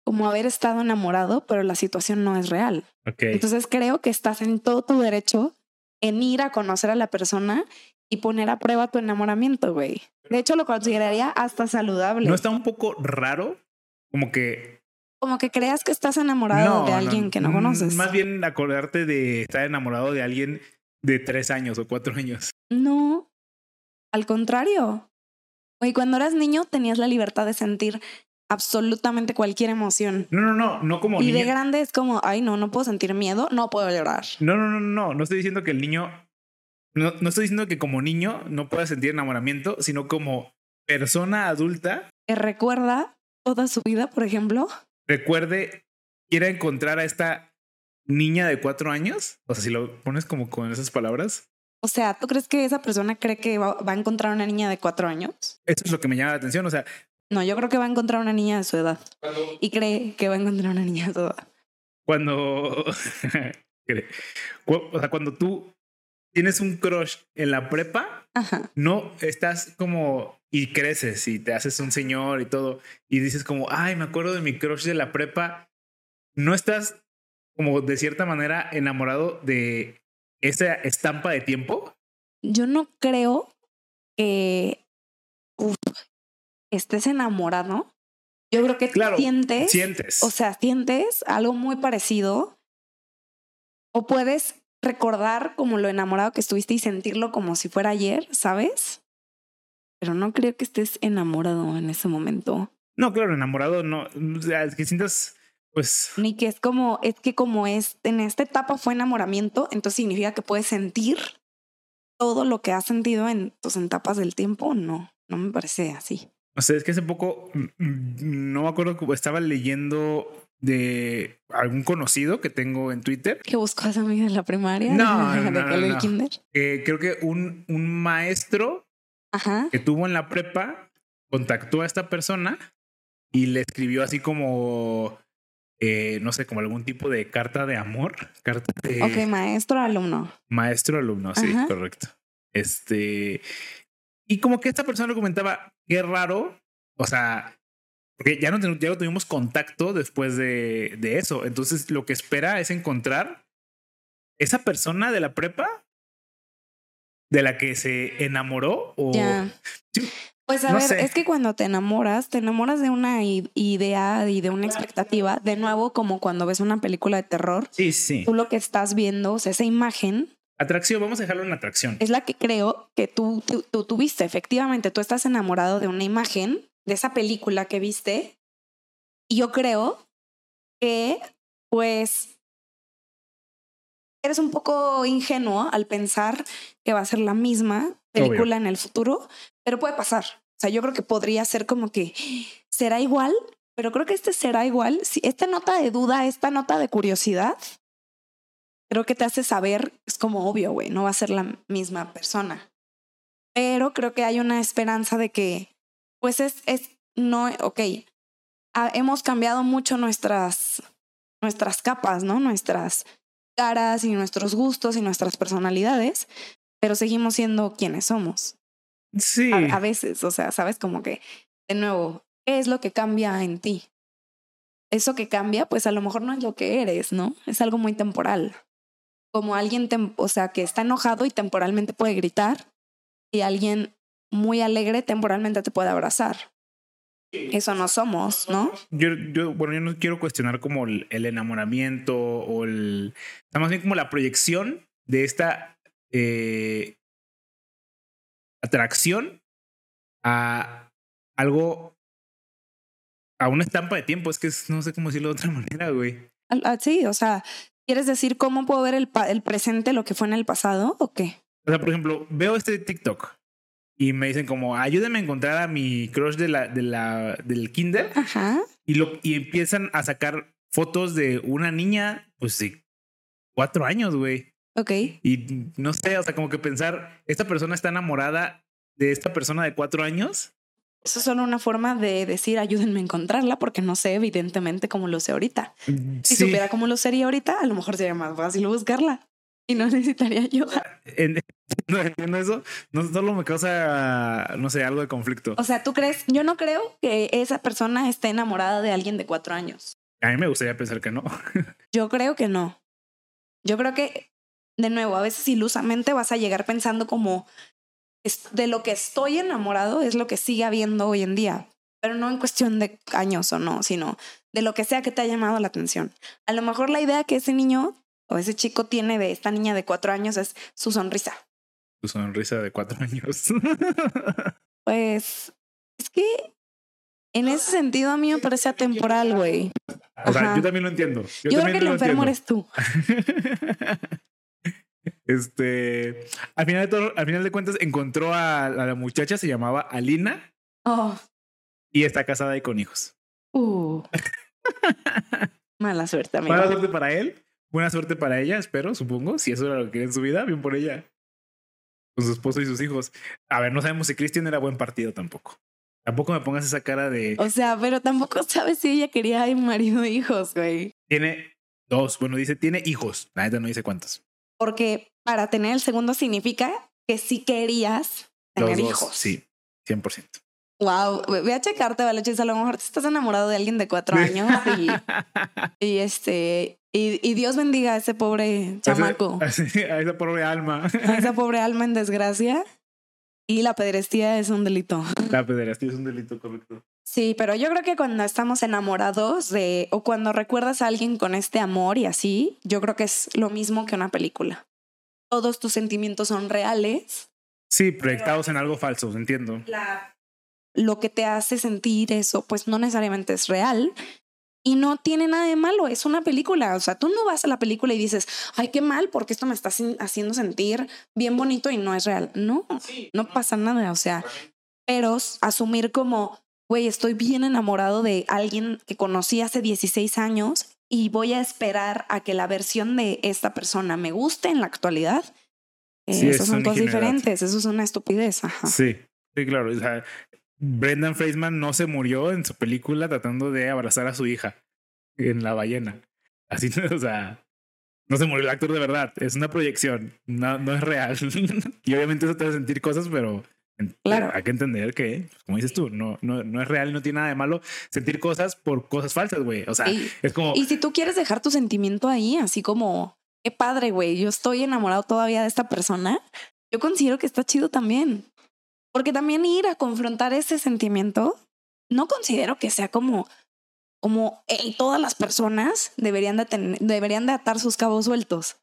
como haber estado enamorado, pero la situación no es real.
Ok.
Entonces creo que estás en todo tu derecho en ir a conocer a la persona y poner a prueba tu enamoramiento, güey. De hecho, lo consideraría hasta saludable.
¿No está un poco raro? Como que
Como que creas que estás enamorado de alguien que no
mm,
conoces.
Más bien acordarte de estar enamorado de alguien de tres años o cuatro años.
No, al contrario. Güey, cuando eras niño tenías la libertad de sentir absolutamente cualquier emoción.
No, no, no, no como
Y de grande es como, ay, no, no puedo sentir miedo, no puedo llorar.
No, no, no, no, no. No estoy diciendo que el niño. No, no estoy diciendo que como niño no pueda sentir enamoramiento, sino como persona adulta
Que recuerda toda su vida, por ejemplo.
recuerde, quiera encontrar a esta niña de cuatro años. O sea, si lo pones como con esas palabras,
O sea, ¿tú crees que esa persona cree que va, va a encontrar una niña de cuatro años?
eso es lo que me llama la atención. O sea,
No, yo creo que va a encontrar una niña de su edad. Y cree que va a encontrar una niña de su edad.
cuando. *laughs* Cu- o sea, cuando tú tienes un crush en la prepa,
Ajá.
no estás como y creces y te haces un señor y todo y dices como, ay, me acuerdo de mi crush de la prepa, no estás como de cierta manera enamorado de esa estampa de tiempo.
Yo no creo que uf, estés enamorado. Yo creo que
Claro,
sientes,
Sientes.
o sea, sientes algo muy parecido. O puedes recordar como lo enamorado que estuviste y sentirlo como si fuera ayer, ¿sabes? Pero no creo que estés enamorado en ese momento.
no, claro, enamorado no, o sea, es que sientas pues
Ni que es como, es que como es, en esta etapa fue enamoramiento, entonces significa que puedes sentir todo lo que has sentido en tus etapas del tiempo. No, no me parece así.
O sea, es que hace poco, mm, mm, no me acuerdo, estaba leyendo de algún conocido que tengo en Twitter.
¿Qué buscó a esa amiga en la primaria?
No, *laughs*
¿De
no, no,
kinder?
que creo que un, un maestro
Ajá.
que tuvo en la prepa contactó a esta persona y le escribió así como, eh, no sé, como algún tipo de carta de amor, carta de
Ok, maestro, alumno.
maestro-alumno, sí,
Ajá.
correcto. Este, y como que esta persona lo comentaba, qué raro, o sea, porque ya no, ya no tuvimos contacto después de, de eso. Entonces, lo que espera es encontrar esa persona de la prepa de la que se enamoró o
Ya. Pues a ver, es que cuando te enamoras, te enamoras de una idea y de una expectativa, de nuevo como cuando ves una película de terror.
Sí, sí.
Tú lo que estás viendo, o sea, esa imagen.
Atracción, vamos a dejarlo en atracción.
Es la que creo que tú, tú tuviste, efectivamente, tú estás enamorado de una imagen, de esa película que viste, y yo creo que, pues, eres un poco ingenuo al pensar que va a ser la misma película en el futuro, pero puede pasar. O sea, yo creo que podría ser como que será igual, pero creo que este será igual. Si esta nota de duda, esta nota de curiosidad, creo que te hace saber, es como obvio, güey, no va a ser la misma persona. Pero creo que hay una esperanza de que, pues es, es, no, ok, hemos cambiado mucho nuestras, nuestras capas, ¿no? Nuestras caras y nuestros gustos y nuestras personalidades, pero seguimos siendo quienes somos.
Sí.
A, veces, o sea, sabes como que, de nuevo, ¿qué es lo que cambia en ti? Eso que cambia, pues a lo mejor no es lo que eres, ¿no? Es algo muy temporal. Como alguien, o sea, que está enojado y temporalmente puede gritar, y alguien muy alegre temporalmente te puede abrazar. Eso no somos, ¿no?
Yo, yo, bueno, yo no quiero cuestionar como el, enamoramiento o el. Más bien como la proyección de esta eh, atracción a algo. a una estampa de tiempo. Es que no sé cómo decirlo de otra *laughs* manera, güey.
Ah, sí, o sea, ¿quieres decir cómo puedo ver el, el presente, lo que fue en el pasado o qué?
O sea, por ejemplo, veo este TikTok y me dicen como, ayúdenme a encontrar a mi crush de la, de la, del kinder.
Ajá.
Y, lo, y empiezan a sacar fotos de una niña, pues de cuatro años, güey.
Ok.
Y no sé, o sea, como que pensar, esta persona está enamorada de esta persona de cuatro años.
Eso es solo una forma de decir ayúdenme a encontrarla porque no sé evidentemente cómo lo sé ahorita. Mm, si supiera cómo lo sería ahorita, a lo mejor sería más fácil buscarla y no *laughs* necesitaría ayuda. *laughs*
no entiendo eso. No solo me causa, no sé, algo de conflicto.
O sea, ¿tú crees? Yo no creo que esa persona esté enamorada de alguien de cuatro años.
A mí me gustaría pensar que no. *laughs*
Yo creo que no. Yo creo que, de nuevo, a veces ilusamente vas a llegar pensando como de lo que estoy enamorado es lo que sigue habiendo hoy en día, pero no en cuestión de años o no, sino de lo que sea que te haya llamado la atención. A lo mejor la idea que ese niño o ese chico tiene de esta niña de cuatro años es su sonrisa.
Su sonrisa de cuatro *laughs* años.
pues es que en ese sentido a mí me parece atemporal, güey.
O sea, yo también lo entiendo.
Yo, creo que el enfermo eres tú. *laughs*
este, al final de todo, al final de cuentas encontró a, la muchacha, se llamaba Alina.
Oh.
Y está casada y con hijos.
Uh. *laughs* Mala suerte, amigo.
Mala suerte para él. Buena suerte para ella, espero, supongo. Si eso era lo que quería en su vida, bien por ella. Con su esposo y sus hijos. A ver, no sabemos si Christian era buen partido tampoco. Tampoco me pongas esa cara de.
O sea, pero tampoco *laughs* sabes si ella quería marido e hijos, güey.
Tiene dos. Bueno, dice tiene hijos. La neta no dice cuántos.
Porque para tener el segundo significa que sí querías tener hijos.
Sí, 100%.
Wow, voy a checarte, Valeches. A lo mejor te estás enamorado de alguien de cuatro *laughs* años y, y este y, Dios bendiga a ese pobre chamaco. *laughs*
A, esa pobre alma.
A esa *laughs* pobre alma en desgracia. Y la pederastía es un delito.
La pederastía es un delito, correcto.
Sí, pero yo creo que cuando estamos enamorados de, o cuando recuerdas a alguien con este amor y así, yo creo que es lo mismo que una película. Todos tus sentimientos son reales.
Sí, proyectados en algo falso, entiendo.
lo que te hace sentir eso, pues no necesariamente es real, y no tiene nada de malo, es una película. O sea, tú no vas a la película y dices, ay, qué mal, porque esto me está haciendo sentir bien bonito y no es real. No, no pasa nada. O sea, pero asumir como, güey, estoy bien enamorado de alguien que conocí hace 16 años y voy a esperar a que la versión de esta persona me guste en la actualidad. Eh, eso son cosas diferentes, eso es una estupidez.
Sí, sí, claro. O sea, Brendan Fraseman no se murió en su película tratando de abrazar a su hija en la ballena. Así, *laughs* o sea, no se murió el actor de verdad. Es una proyección, no, no es real. *laughs* y obviamente eso te hace sentir cosas, pero claro. hay que entender que, como dices tú, no, no, no es real y no tiene nada de malo sentir cosas por cosas falsas, güey. O sea, es como.
Y si tú quieres dejar tu sentimiento ahí, así como, qué padre, güey, yo estoy enamorado todavía de esta persona, yo considero que está chido también. Porque también ir a confrontar ese sentimiento, no considero que sea como, como hey, todas las personas deberían de, tener, deberían de atar sus cabos sueltos.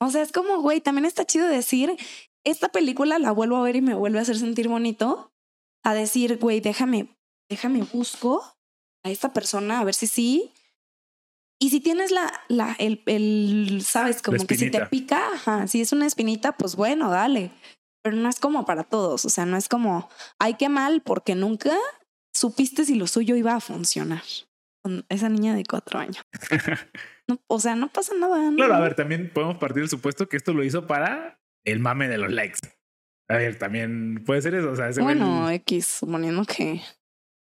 O sea, es como, güey, también está chido decir, esta película la vuelvo a ver y me vuelve a hacer sentir bonito, a decir, güey, déjame, déjame busco a esta persona a ver si sí. Y si tienes la, la, el, el sabes, como que si te pica, ajá, si es una espinita, pues bueno, dale. Pero no es como para todos, o sea, no es como, ay, qué mal, porque nunca supiste si lo suyo iba a funcionar con esa niña de cuatro años. *laughs* o sea, no pasa nada.
Claro, a ver, también podemos partir del supuesto que esto lo hizo para el mame de los likes. A ver, también puede ser eso. O sea,
bueno, X, suponiendo que,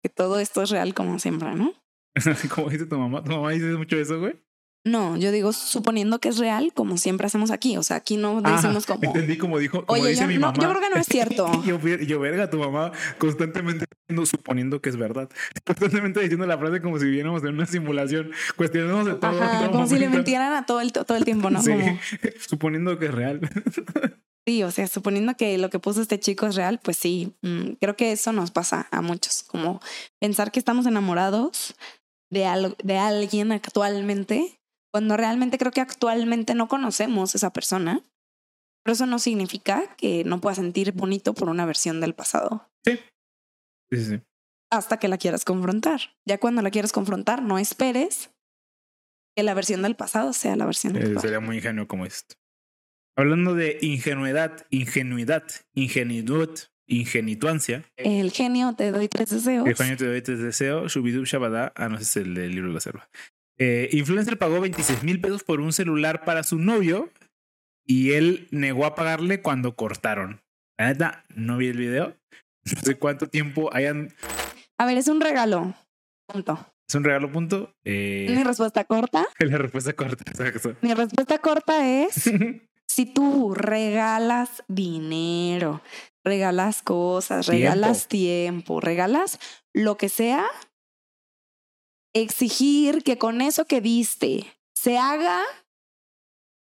que todo esto es real como siempre, ¿no? *laughs*
como dice tu mamá, tu mamá dice mucho eso, güey.
No, yo digo suponiendo que es real, como siempre hacemos aquí. O sea, aquí no decimos como.
Entendí como dijo. Oye, dice
yo,
mi mamá.
yo creo que no es cierto. *laughs*
yo, yo, verga, tu mamá constantemente suponiendo que es verdad. *laughs* Constantemente diciendo la frase como si viviéramos en una simulación, cuestionándonos de todo.
Ajá, como si le mintieran a todo el, todo el tiempo, ¿no?
Sí, *laughs* suponiendo que es real.
Sí, o sea, suponiendo que lo que puso este chico es real, pues sí, mm, creo que eso nos pasa a muchos, como pensar que estamos enamorados de, de alguien actualmente cuando realmente creo que actualmente no conocemos esa persona. Pero eso no significa que no pueda sentir bonito por una versión del pasado.
Sí. Sí, sí.
Hasta que la quieras confrontar. Ya cuando la quieras confrontar, no esperes que la versión del pasado sea la versión
eh, Sería muy ingenuo como esto. Hablando de ingenuidad, ingenuidad, ingenuidad, ingenituancia.
El genio te doy tres deseos.
El genio te doy tres deseos. Shubidub Shabada. Ah, no, ese es el del libro de la selva. Eh, influencer pagó 26 mil pesos por un celular para su novio y él negó a pagarle cuando cortaron. La neta, no vi el video. No sé cuánto tiempo hayan.
A ver, es un regalo. Punto.
Es un regalo, punto. Eh...
Mi respuesta corta. *laughs*
La respuesta corta.
Mi respuesta corta es: *laughs* si tú regalas dinero, regalas cosas, regalas tiempo regalas lo que sea, exigir que con eso que viste se haga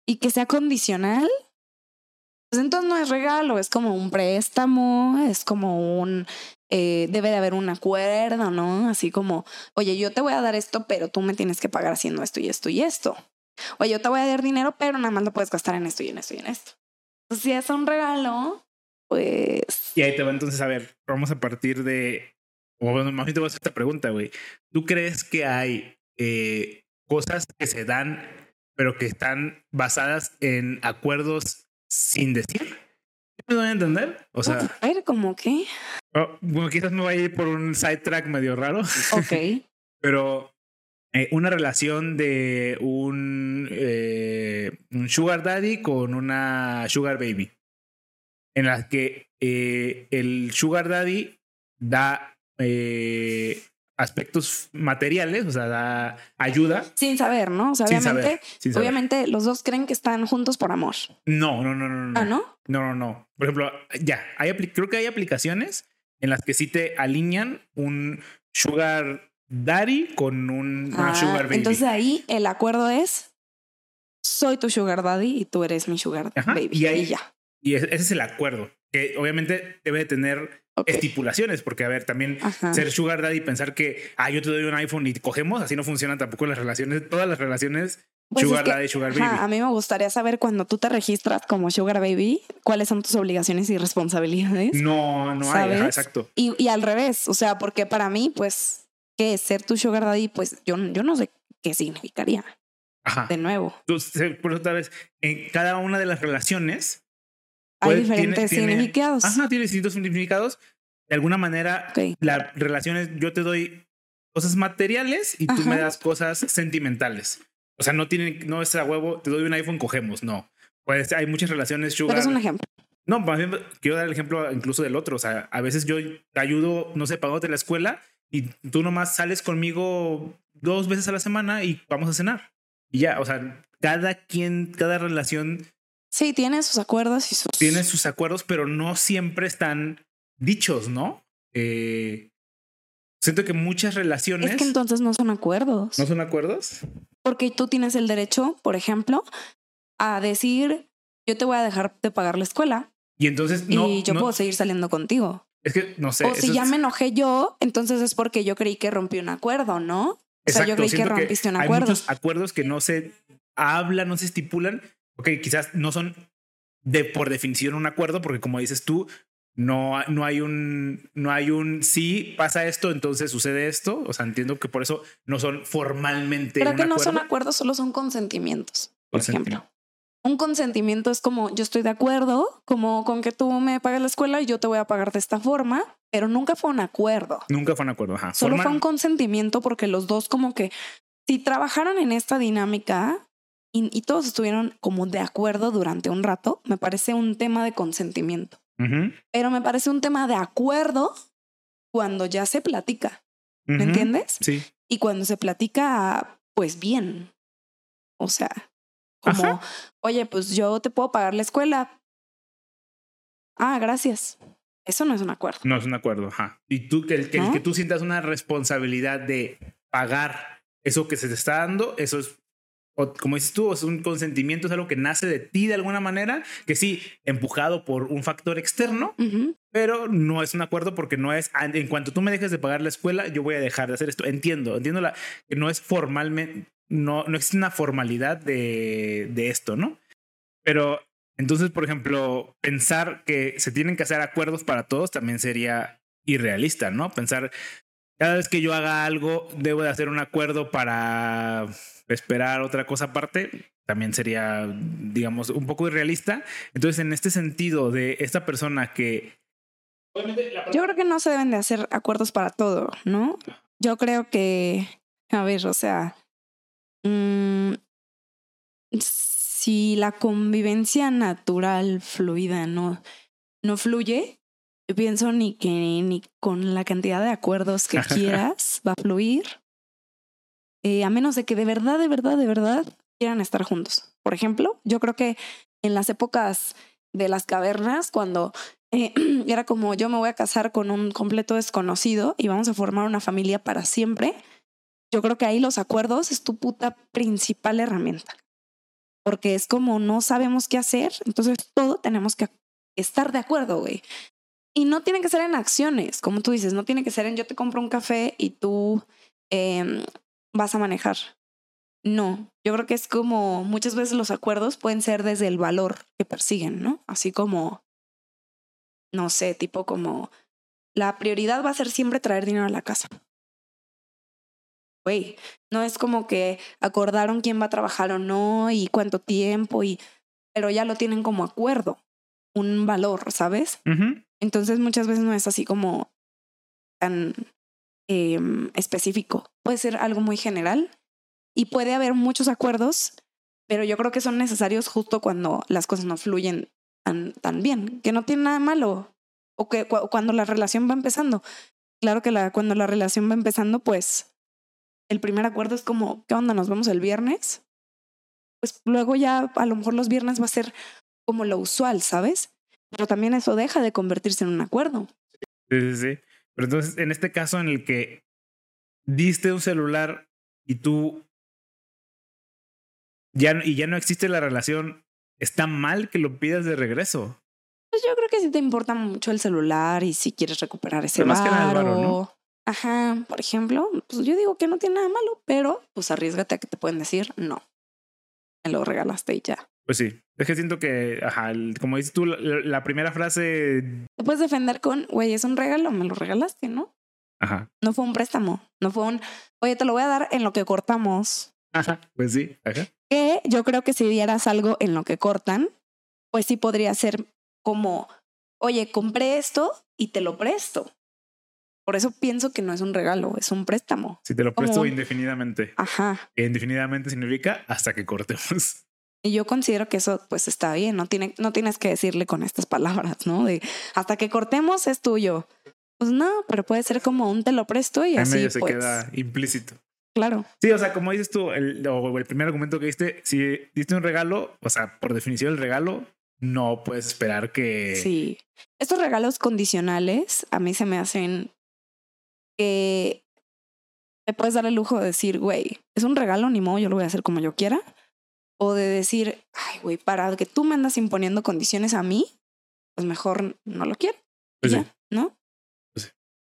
y que sea condicional, pues entonces no es regalo, es como un préstamo, es como un, eh, debe de haber un acuerdo, ¿no? Así como, oye, yo te voy a dar esto, pero tú me tienes que pagar haciendo esto y esto y esto. Oye, yo te voy a dar dinero, pero nada más lo puedes gastar en esto y en esto y en esto. Entonces, si es un regalo, pues...
Y ahí te va entonces a ver, vamos a partir de o bueno, más bien te voy a hacer esta pregunta, güey. ¿Tú crees que hay eh, cosas que se dan, pero que están basadas en acuerdos sin decir? ¿Me voy a entender? O sea.
A ver, ¿cómo qué?
Oh, bueno, quizás me vaya a ir por un sidetrack medio raro.
Ok. *laughs*
pero eh, una relación de un, eh, un sugar daddy con una sugar baby. En la que el sugar daddy da eh, aspectos materiales, o sea, da ayuda.
Sin saber, ¿no? O sea, obviamente, obviamente los dos creen que están juntos por amor.
No, no, no, no, no.
¿Ah, no?
No, no, no. Por ejemplo, ya, hay, creo que hay aplicaciones en las que sí te alinean un sugar daddy con un, una ah, sugar baby.
Entonces ahí el acuerdo es, soy tu sugar daddy y tú eres mi sugar baby. Y, ahí, ya.
Y ese es el acuerdo, que obviamente debe tener estipulaciones, porque a ver, también ser sugar daddy y pensar que, ah, yo te doy un iPhone y cogemos, así no funcionan tampoco las relaciones, todas las relaciones pues sugar daddy, sugar baby.
a mí me gustaría saber cuando tú te registras como sugar baby, cuáles son tus obligaciones y responsabilidades.
No, no hay, exacto.
Y, y, al revés, o sea, porque para mí, pues, ¿qué es ser tu sugar daddy? Pues yo, yo no sé qué significaría. Ajá. De nuevo.
Entonces, por otra vez, en cada una de las relaciones
hay diferentes significados.
ajá, tiene distintos significados. De alguna manera, la relación es yo te doy cosas materiales y tú me das cosas sentimentales. O sea, no tienen, no es a huevo, te doy un iPhone, cogemos, no. Pues hay muchas relaciones
sugar. Pero es un ejemplo.
No, quiero dar el ejemplo incluso del otro. O sea, a veces yo te ayudo, no sé, pagándote la escuela y tú nomás sales conmigo dos veces a la semana y vamos a cenar. Y ya, o sea, cada quien, cada relación
Sí, tiene sus acuerdos y sus...
Tiene sus acuerdos, pero no siempre están dichos, ¿no? Eh, siento que muchas relaciones...
Es que entonces no son acuerdos.
¿No son acuerdos?
Porque tú tienes el derecho, por ejemplo, a decir, yo te voy a dejar de pagar la escuela,
Y entonces no.
y yo
no-
puedo seguir saliendo contigo.
Es que no sé.
o si ya
es-
me enojé yo, entonces es porque yo creí que rompí un acuerdo, ¿no? O sea, yo
Exacto,
creí que rompiste un
hay
acuerdo.
muchos acuerdos que no se hablan, no se estipulan. Ok, quizás no son de por definición un acuerdo, porque como dices tú, no, no hay un, no hay un sí pasa esto, entonces sucede esto. O sea, entiendo que por eso no son formalmente.
Creo que no son
acuerdo.
acuerdos, solo son consentimientos, por
Consentimiento.
ejemplo. Un consentimiento es como yo estoy de acuerdo, como con que tú me pagues la escuela y yo te voy a pagar de esta forma, pero nunca fue un acuerdo.
Nunca fue un acuerdo. Ajá.
Solo
Forma-
fue un consentimiento porque los dos como que si trabajaron en esta dinámica y, y todos estuvieron como de acuerdo durante un rato, me parece un tema de consentimiento.
Ujú,
Pero me parece un tema de acuerdo cuando ya se platica, ¿me entiendes?
Sí.
Y cuando se platica, pues bien. O sea, como,
Ajá.
oye, pues yo te puedo pagar la escuela. Ah, gracias. Eso no es un acuerdo.
No es un acuerdo. Ajá. Y tú, que el, que, el
¿No?
que tú sientas una responsabilidad de pagar eso que se te está dando, eso es, o como dices tú, es un consentimiento, es algo que nace de ti de alguna manera, que sí, empujado por un factor externo,
Ujú.
pero no es un acuerdo porque no es, "Ah, en cuanto tú me dejes de pagar la escuela, yo voy a dejar de hacer esto. Entiendo, entiendo la, que no es formalmente, no, no existe una formalidad de, de esto, ¿no? Pero entonces, por ejemplo, pensar que se tienen que hacer acuerdos para todos también sería irrealista, ¿no? Pensar, cada vez que yo haga algo, debo de hacer un acuerdo para esperar otra cosa aparte, también sería, digamos, un poco irrealista. Entonces, en este sentido de esta persona que...
Yo creo que no se deben de hacer acuerdos para todo, ¿no? Yo creo que, a ver, o sea, mm, si la convivencia natural, fluida, no, no fluye, yo pienso ni que ni con la cantidad de acuerdos que *laughs* quieras va a fluir, eh, a menos de que de verdad, de verdad, de verdad quieran estar juntos. Por ejemplo, yo creo que en las épocas de las cavernas, cuando eh, *clears throat* era como yo me voy a casar con un completo desconocido y vamos a formar una familia para siempre. Yo creo que ahí los acuerdos es tu puta principal herramienta. Porque es como no sabemos qué hacer, entonces todo tenemos que estar de acuerdo, güey. Y no tiene que ser en acciones, como tú dices, no tiene que ser en yo te compro un café y tú em, vas a manejar. No, yo creo que es como muchas veces los acuerdos pueden ser desde el valor que persiguen, ¿no? Así como, no sé, tipo como la prioridad va a ser siempre traer dinero a la casa. Güey, no es como que acordaron quién va a trabajar o no y cuánto tiempo y pero ya lo tienen como acuerdo, un valor, ¿sabes? Entonces muchas veces no es así como tan em, específico. Puede ser algo muy general y puede haber muchos acuerdos, pero yo creo que son necesarios justo cuando las cosas no fluyen tan, tan bien, que no tiene nada malo o que cu- cuando la relación va empezando. Claro que la, cuando la relación va empezando, pues el primer acuerdo es como, ¿qué onda? ¿Nos vemos el viernes? Pues luego ya a lo mejor los viernes va a ser como lo usual, ¿sabes? Pero también eso deja de convertirse en un acuerdo.
Sí, sí, sí. Pero entonces, en este caso en el que diste un celular y tú ya, y ya no existe la relación, está mal que lo pidas de regreso.
Pues yo creo que sí te importa mucho el celular y si quieres recuperar ese
Pero más que nada el varo, ¿no?
Ajá, por ejemplo, pues yo digo que no tiene nada malo, pero pues arriesgate a que te pueden decir no. Me lo regalaste y ya.
Pues sí. Es que siento que, ajá, como dices tú, la, la primera frase,
Te puedes defender con, güey, es un regalo, me lo regalaste, ¿no?
ajá,
No fue un préstamo, no fue un, oye, te lo voy a dar en lo que cortamos.
ajá, pues sí, ajá.
Que yo creo que si dieras algo en lo que cortan, pues sí podría ser como, oye, compré esto y te lo presto. Por eso pienso que no es un regalo, es un préstamo.
Si te lo presto indefinidamente.
Ajá.
Indefinidamente significa hasta que cortemos.
Y yo considero que eso pues está bien, no, tiene, no tienes que decirle con estas palabras, ¿no? De hasta que cortemos es tuyo. Pues no, pero puede ser como un te lo presto y así
medio se
pues.
queda implícito.
Claro.
Sí, o sea, como dices tú, el, o el primer argumento que diste, si diste un regalo, o sea, por definición el regalo, no puedes esperar que...
Sí. Estos regalos condicionales a mí se me hacen que te puedes dar el lujo de decir, güey, es un regalo, ni modo, yo lo voy a hacer como yo quiera. O de decir, ay, güey, para que tú me andas imponiendo condiciones a mí, pues mejor no lo quiere.
Pues
ya,
sí.
¿no?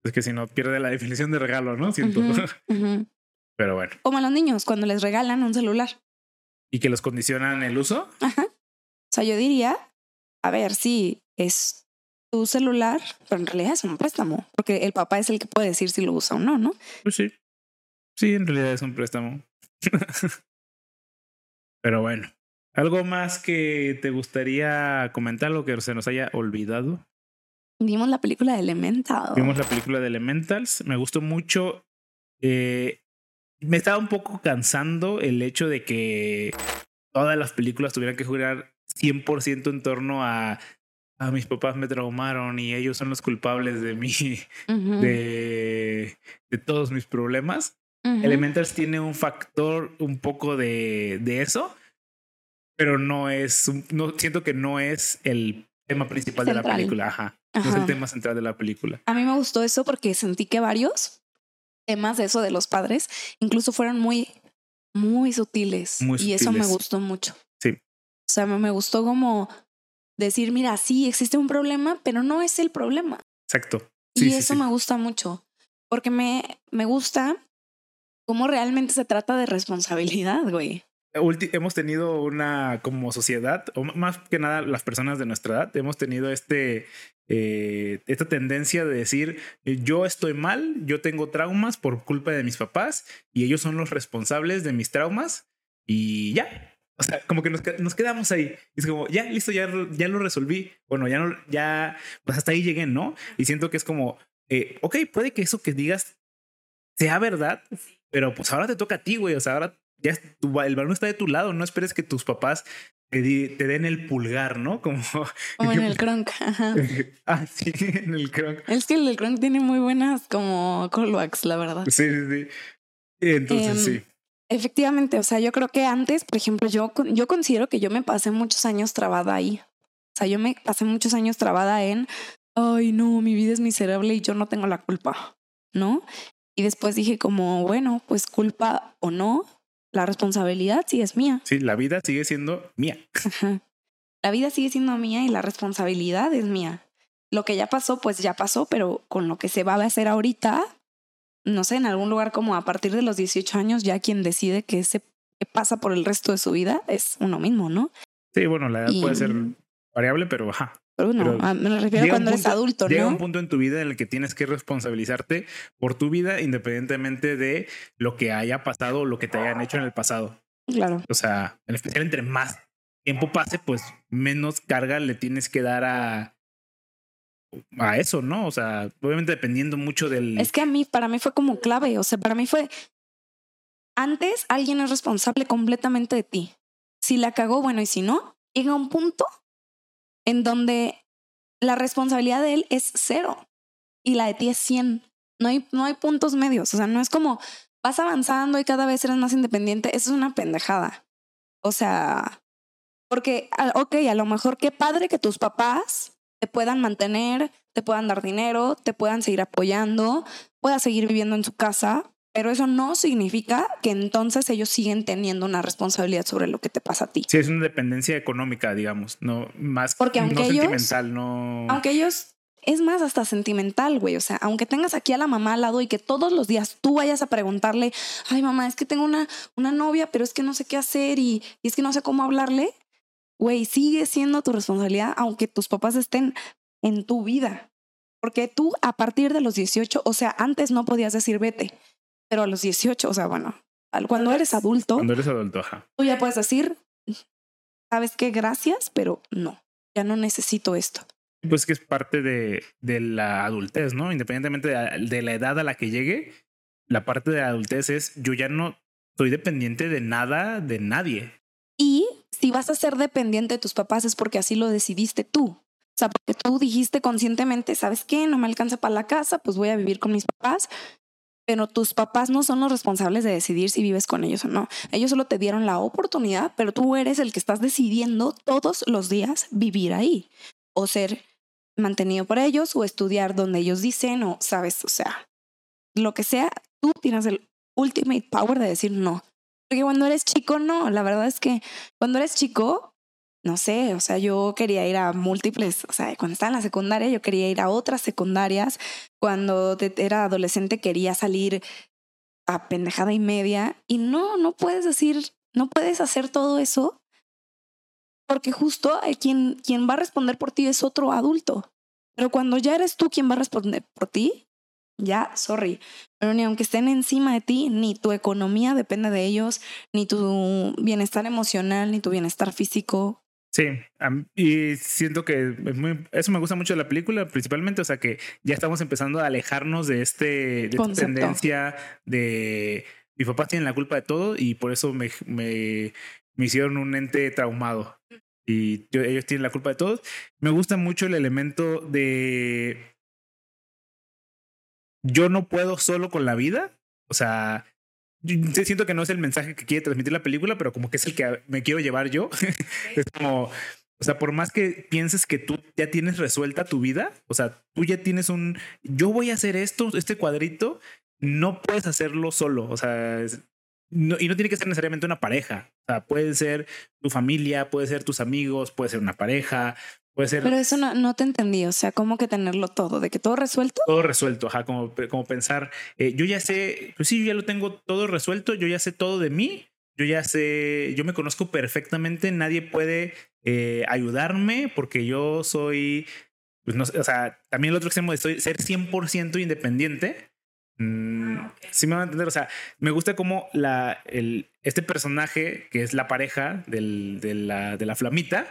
Es que si no pierde la definición de regalo, ¿no? Siento. *laughs* Pero bueno.
Como a los niños cuando les regalan un celular.
¿Y que los condicionan el uso?
Ajá. O sea, yo diría, a ver, sí, es tu celular, pero en realidad es un préstamo, porque el papá es el que puede decir si lo usa o no, ¿no?
Pues sí. Sí, en realidad es un préstamo. *laughs* Pero bueno. ¿Algo más que te gustaría comentar, lo que se nos haya olvidado?
Vimos la película de Elemental.
Vimos la película de Elementals. Me gustó mucho. Eh, me estaba un poco cansando el hecho de que todas las películas tuvieran que jugar 100% en torno a, a mis papás me traumaron y ellos son los culpables de mí, de, de todos mis problemas. Elementals tiene un factor un poco de, de eso, pero no es, no siento que no es el tema principal de la película. Ajá. No es el tema central de la película.
A mí me gustó eso porque sentí que varios temas de eso de los padres incluso fueron muy, muy sutiles.
Muy
y eso me
sutiles.
gustó mucho.
Sí.
O sea, me, me gustó como decir, mira, sí, existe un problema, pero no es el problema.
Exacto.
y
Sí, sí,
eso
sí.
me gusta mucho porque me, me gusta cómo realmente se trata de responsabilidad, güey.
Ulti- hemos tenido una como sociedad, o más que nada las personas de nuestra edad, hemos tenido este eh, esta tendencia de decir eh, yo estoy mal, yo tengo traumas por culpa de mis papás y ellos son los responsables de mis traumas y ya. O sea, como que nos, nos quedamos ahí. Es como, ya, listo, ya, ya lo resolví. Bueno, ya no, ya, pues hasta ahí llegué, ¿no? Y siento que es como, eh, ok, puede que eso que digas sea verdad, pero pues ahora te toca a ti, güey. O sea, ahora ya es tu- el balón está de tu lado. No esperes que tus papás te, di- te den el pulgar, ¿no? *laughs* Como,
Como en el Kronk. *laughs* ajá.
ah, sí, *laughs* en el cronk.
Es que el del Kronk tiene muy buenas como callbacks, la verdad.
Sí, sí, sí. Entonces,
Em,
sí.
Efectivamente, o sea, yo creo que antes, por ejemplo, yo, yo considero que yo me pasé muchos años trabada ahí. O sea, yo me pasé muchos años trabada en, ay, no, mi vida es miserable y yo no tengo la culpa, ¿no? Y después dije como, bueno, pues culpa o no, la responsabilidad sí es mía.
Sí, la vida sigue siendo mía.
Ajá. La vida sigue siendo mía y la responsabilidad es mía. Lo que ya pasó, pues ya pasó, pero con lo que se va a hacer ahorita, no sé, en algún lugar como a partir de los 18 años, ya quien decide se qué pasa por el resto de su vida es uno mismo, ¿no?
Sí, bueno, la edad puede ser variable, pero ajá.
Pero bueno,
Pero
a- me refiero
llega
cuando eres
punto-
adulto,
Llega
¿no?
un punto en tu vida en el que tienes que responsabilizarte por tu vida independientemente de lo que haya pasado o lo que te hayan hecho en el pasado.
Claro.
O sea, en especial entre más tiempo pase, pues menos carga le tienes que dar a, a eso, ¿no? O sea, obviamente dependiendo mucho del...
Es que a mí, para mí fue como clave, o sea, para mí fue, antes alguien es responsable completamente de ti. Si la cagó, bueno, y si no, llega un punto en donde la responsabilidad de él es cero y la de ti es 100. No hay, no hay puntos medios, o sea, no es como vas avanzando y cada vez eres más independiente, eso es una pendejada. O sea, porque, ah, ok, a lo mejor qué padre que tus papás te puedan mantener, te puedan dar dinero, te puedan seguir apoyando, puedas seguir viviendo en su casa, pero eso no significa que entonces ellos siguen teniendo una responsabilidad sobre lo que te pasa a ti.
Sí, es una dependencia económica, digamos, no más
Porque aunque
no
ellos-
sentimental, no.
Aunque ellos, es más hasta sentimental, güey. O sea, aunque tengas aquí a la mamá al lado y que todos los días tú vayas a preguntarle, ay mamá, es que tengo una, una novia, pero es que no sé qué hacer y, y es que no sé cómo hablarle, güey, sigue siendo tu responsabilidad aunque tus papás estén en tu vida. Porque tú a partir de los 18, o sea, antes no podías decir vete, pero a los 18, o sea, bueno, cuando eres adulto,
Cuando eres adulto, ajá.
tú ya puedes decir, sabes qué, gracias, pero no, ya no necesito esto.
Pues que es parte de, de la adultez, ¿no? Independientemente de, la- de la edad a la que llegue, la parte de la adultez es yo ya no soy dependiente de nada, de nadie.
Y si vas a ser dependiente de tus papás es porque así lo decidiste tú. O sea, porque tú dijiste conscientemente, ¿sabes qué? No me alcanza para la casa, pues voy a vivir con mis papás. Pero tus papás no son los responsables de decidir si vives con ellos o no. Ellos solo te dieron la oportunidad, pero tú eres el que estás decidiendo todos los días vivir ahí. O ser mantenido por ellos, o estudiar donde ellos dicen, o sabes, o sea, lo que sea, tú tienes el ultimate power de decir no. Porque cuando eres chico, no. La verdad es que cuando eres chico, no sé, o sea, yo quería ir a múltiples, o sea, cuando estaba en la secundaria yo quería ir a otras secundarias, cuando era adolescente quería salir a pendejada y media y no, no puedes decir, no puedes hacer todo eso porque justo quien, quien va a responder por ti es otro adulto. Pero cuando ya eres tú quien va a responder por ti, ya, sorry. Pero ni aunque estén encima de ti, ni tu economía depende de ellos, ni tu bienestar emocional, ni tu bienestar físico.
Sí, y siento que es muy, eso me gusta mucho de la película, principalmente, o sea, que ya estamos empezando a alejarnos de, este, de esta tendencia de mi papá tiene la culpa de todo y por eso me, me, me hicieron un ente traumado y ellos tienen la culpa de todo. Me gusta mucho el elemento de yo no puedo solo con la vida, o sea, siento que no es el mensaje que quiere transmitir la película, pero como que es el que me quiero llevar yo. *laughs* es como, o sea, por más que pienses que tú ya tienes resuelta tu vida, o sea, tú ya tienes un, yo voy a hacer esto, este cuadrito, no puedes hacerlo solo, o sea, no, y no tiene que ser necesariamente una pareja, o sea, puede ser tu familia, puede ser tus amigos, puede ser una pareja, Puede ser.
Pero eso no, no te entendí. O sea, ¿cómo que tenerlo todo? ¿De que todo resuelto?
Todo resuelto, ajá. Como, como pensar, eh, yo ya sé, pues sí, yo ya lo tengo todo resuelto, yo ya sé todo de mí, yo ya sé, yo me conozco perfectamente, nadie puede eh, ayudarme porque yo soy, pues no sé, o sea, también el otro extremo de ser 100% independiente. Mm, sí me va a entender, o sea, me gusta como la, el, este personaje que es la pareja del, de, la, de la flamita,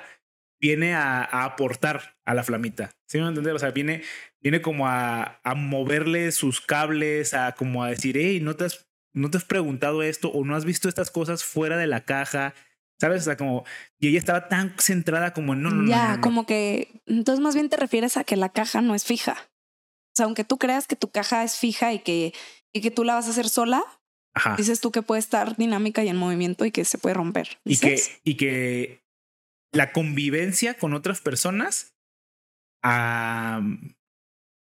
viene a, aportar a la flamita. ¿Sí me entender? O sea, viene, viene como a, a, moverle sus cables, a como a decir, hey, ¿no te, has, no te has preguntado esto o no has visto estas cosas fuera de la caja. ¿Sabes? O sea, como. Y ella estaba tan centrada como en no, no,
Ya, como que. Entonces, más bien te refieres a que la caja no es fija. O sea, aunque tú creas que tu caja es fija y que, y que tú la vas a hacer sola, dices tú que puede estar dinámica y en movimiento y que se puede romper.
Y que, y que la convivencia con otras personas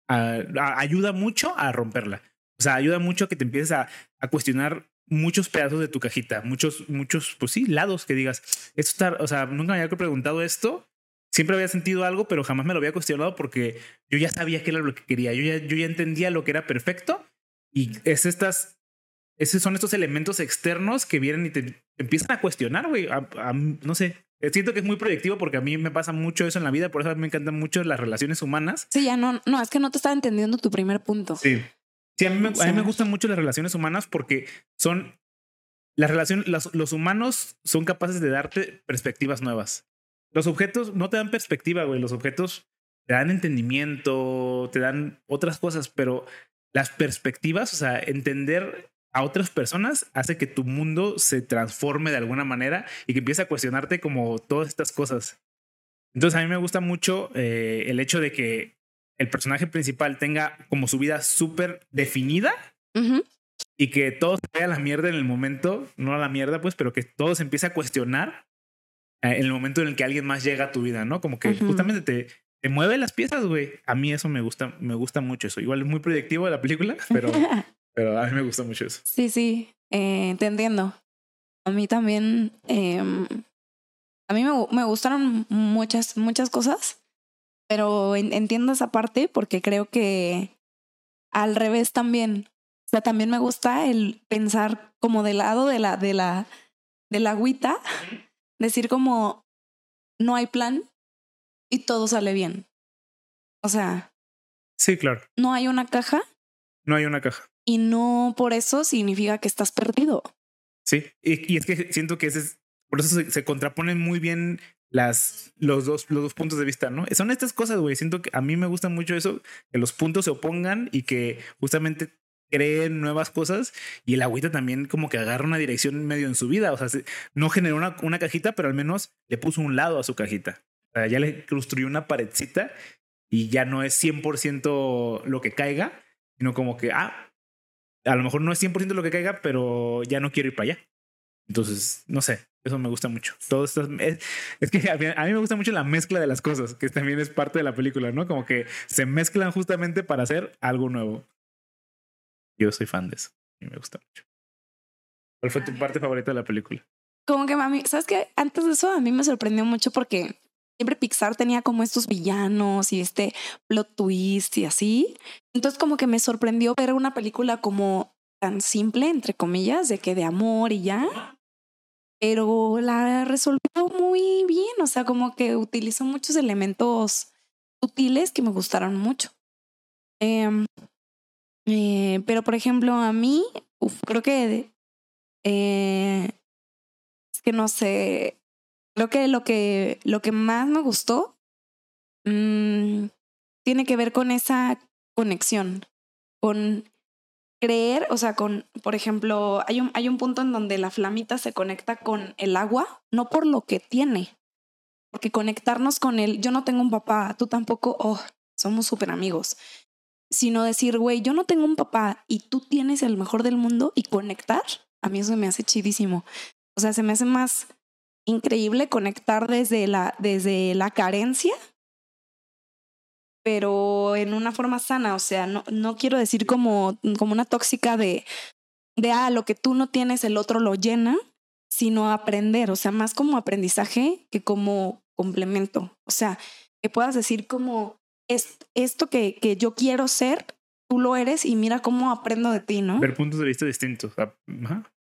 ayuda mucho a romperla. O sea, ayuda mucho a que te empieces a, cuestionar muchos pedazos de tu cajita, muchos, muchos, pues sí, lados que digas, esto está, o sea, nunca me había preguntado esto, siempre había sentido algo, pero jamás me lo había cuestionado porque yo ya sabía qué era lo que quería, yo ya, yo ya entendía lo que era perfecto. Y es estas, esos son estos elementos externos que vienen y te, empiezan a cuestionar, güey, no sé, siento que es muy proyectivo porque a mí me pasa mucho eso en la vida, por eso me encantan mucho las relaciones humanas.
Sí, ya no, no, es que no te estaba entendiendo tu primer punto.
Sí. Sí, a mí me, a mí me gustan mucho las relaciones humanas porque son las relaciones, los, humanos son capaces de darte perspectivas nuevas. Los objetos no te dan perspectiva, güey. Los objetos te dan entendimiento, te dan otras cosas, pero las perspectivas, o sea, entender a otras personas hace que tu mundo se transforme de alguna manera y que empiece a cuestionarte como todas estas cosas. Entonces a mí me gusta mucho eh, el hecho de que el personaje principal tenga como su vida súper definida y que todo se vaya a la mierda en el momento, no a la mierda pues, pero que todo se empiece a cuestionar eh, en el momento en el que alguien más llega a tu vida, ¿no? Como que justamente te, te mueve las piezas, güey. A mí eso me gusta, me gusta mucho eso. Igual es muy proyectivo de la película, pero *laughs* Pero a mí me gusta mucho eso.
Sí, sí, eh, te entiendo. A mí también, eh, a mí me, me, gustaron muchas, muchas cosas, pero entiendo esa parte porque creo que al revés también. O sea, también me gusta el pensar como del lado de la, de la, de la agüita, *laughs* decir como no hay plan y todo sale bien. O sea.
Sí, claro.
No hay una caja.
No hay una caja
y no por eso significa que estás perdido.
Sí, y, es que siento que ese es, por eso se, contraponen muy bien las, los, dos, los dos puntos de vista, ¿no? Son estas cosas, güey. Siento que a mí me gusta mucho eso, que los puntos se opongan y que justamente creen nuevas cosas y el agüita también como que agarra una dirección medio en su vida. O sea, no generó una, una cajita, pero al menos le puso un lado a su cajita. O sea, ya le construyó una paredcita y ya no es 100% lo que caiga, sino como que, ah, a lo mejor no es 100% lo que caiga, pero ya no quiero ir para allá. Entonces, no sé, eso me gusta mucho. Todo esto es, que a mí, me gusta mucho la mezcla de las cosas, que también es parte de la película, ¿no? Como que se mezclan justamente para hacer algo nuevo. Yo soy fan de eso y me gusta mucho. ¿Cuál fue tu parte favorita de la película?
como que a mí, ¿sabes qué? Antes de eso a mí me sorprendió mucho porque siempre Pixar tenía como estos villanos y este plot twist y así. Entonces como que me sorprendió ver una película como tan simple, entre comillas, de que de amor y ya. Pero la resolvió muy bien, o sea, como que utilizó muchos elementos sutiles que me gustaron mucho. Em, eh, pero, por ejemplo, a mí, creo que eh, es que no sé, creo que lo que, lo que más me gustó mm, tiene que ver con esa conexión, con creer, o sea, con, por ejemplo, hay un, hay un punto en donde la flamita se conecta con el agua, no por lo que tiene, porque conectarnos con él, yo no tengo un papá, tú tampoco, oh, somos súper amigos, sino decir, güey, yo no tengo un papá y tú tienes el mejor del mundo y conectar, a mí eso me hace chidísimo. O sea, se me hace más increíble conectar desde la, desde la carencia, pero en una forma sana. O sea, no, no quiero decir como, como una tóxica de, de, ah, lo que tú no tienes, el otro lo llena, sino aprender. O sea, más como aprendizaje que como complemento. O sea, que puedas decir como, es, esto que, que yo quiero ser, tú lo eres y mira cómo aprendo de ti, ¿no?
Ver puntos de vista distintos. Ah,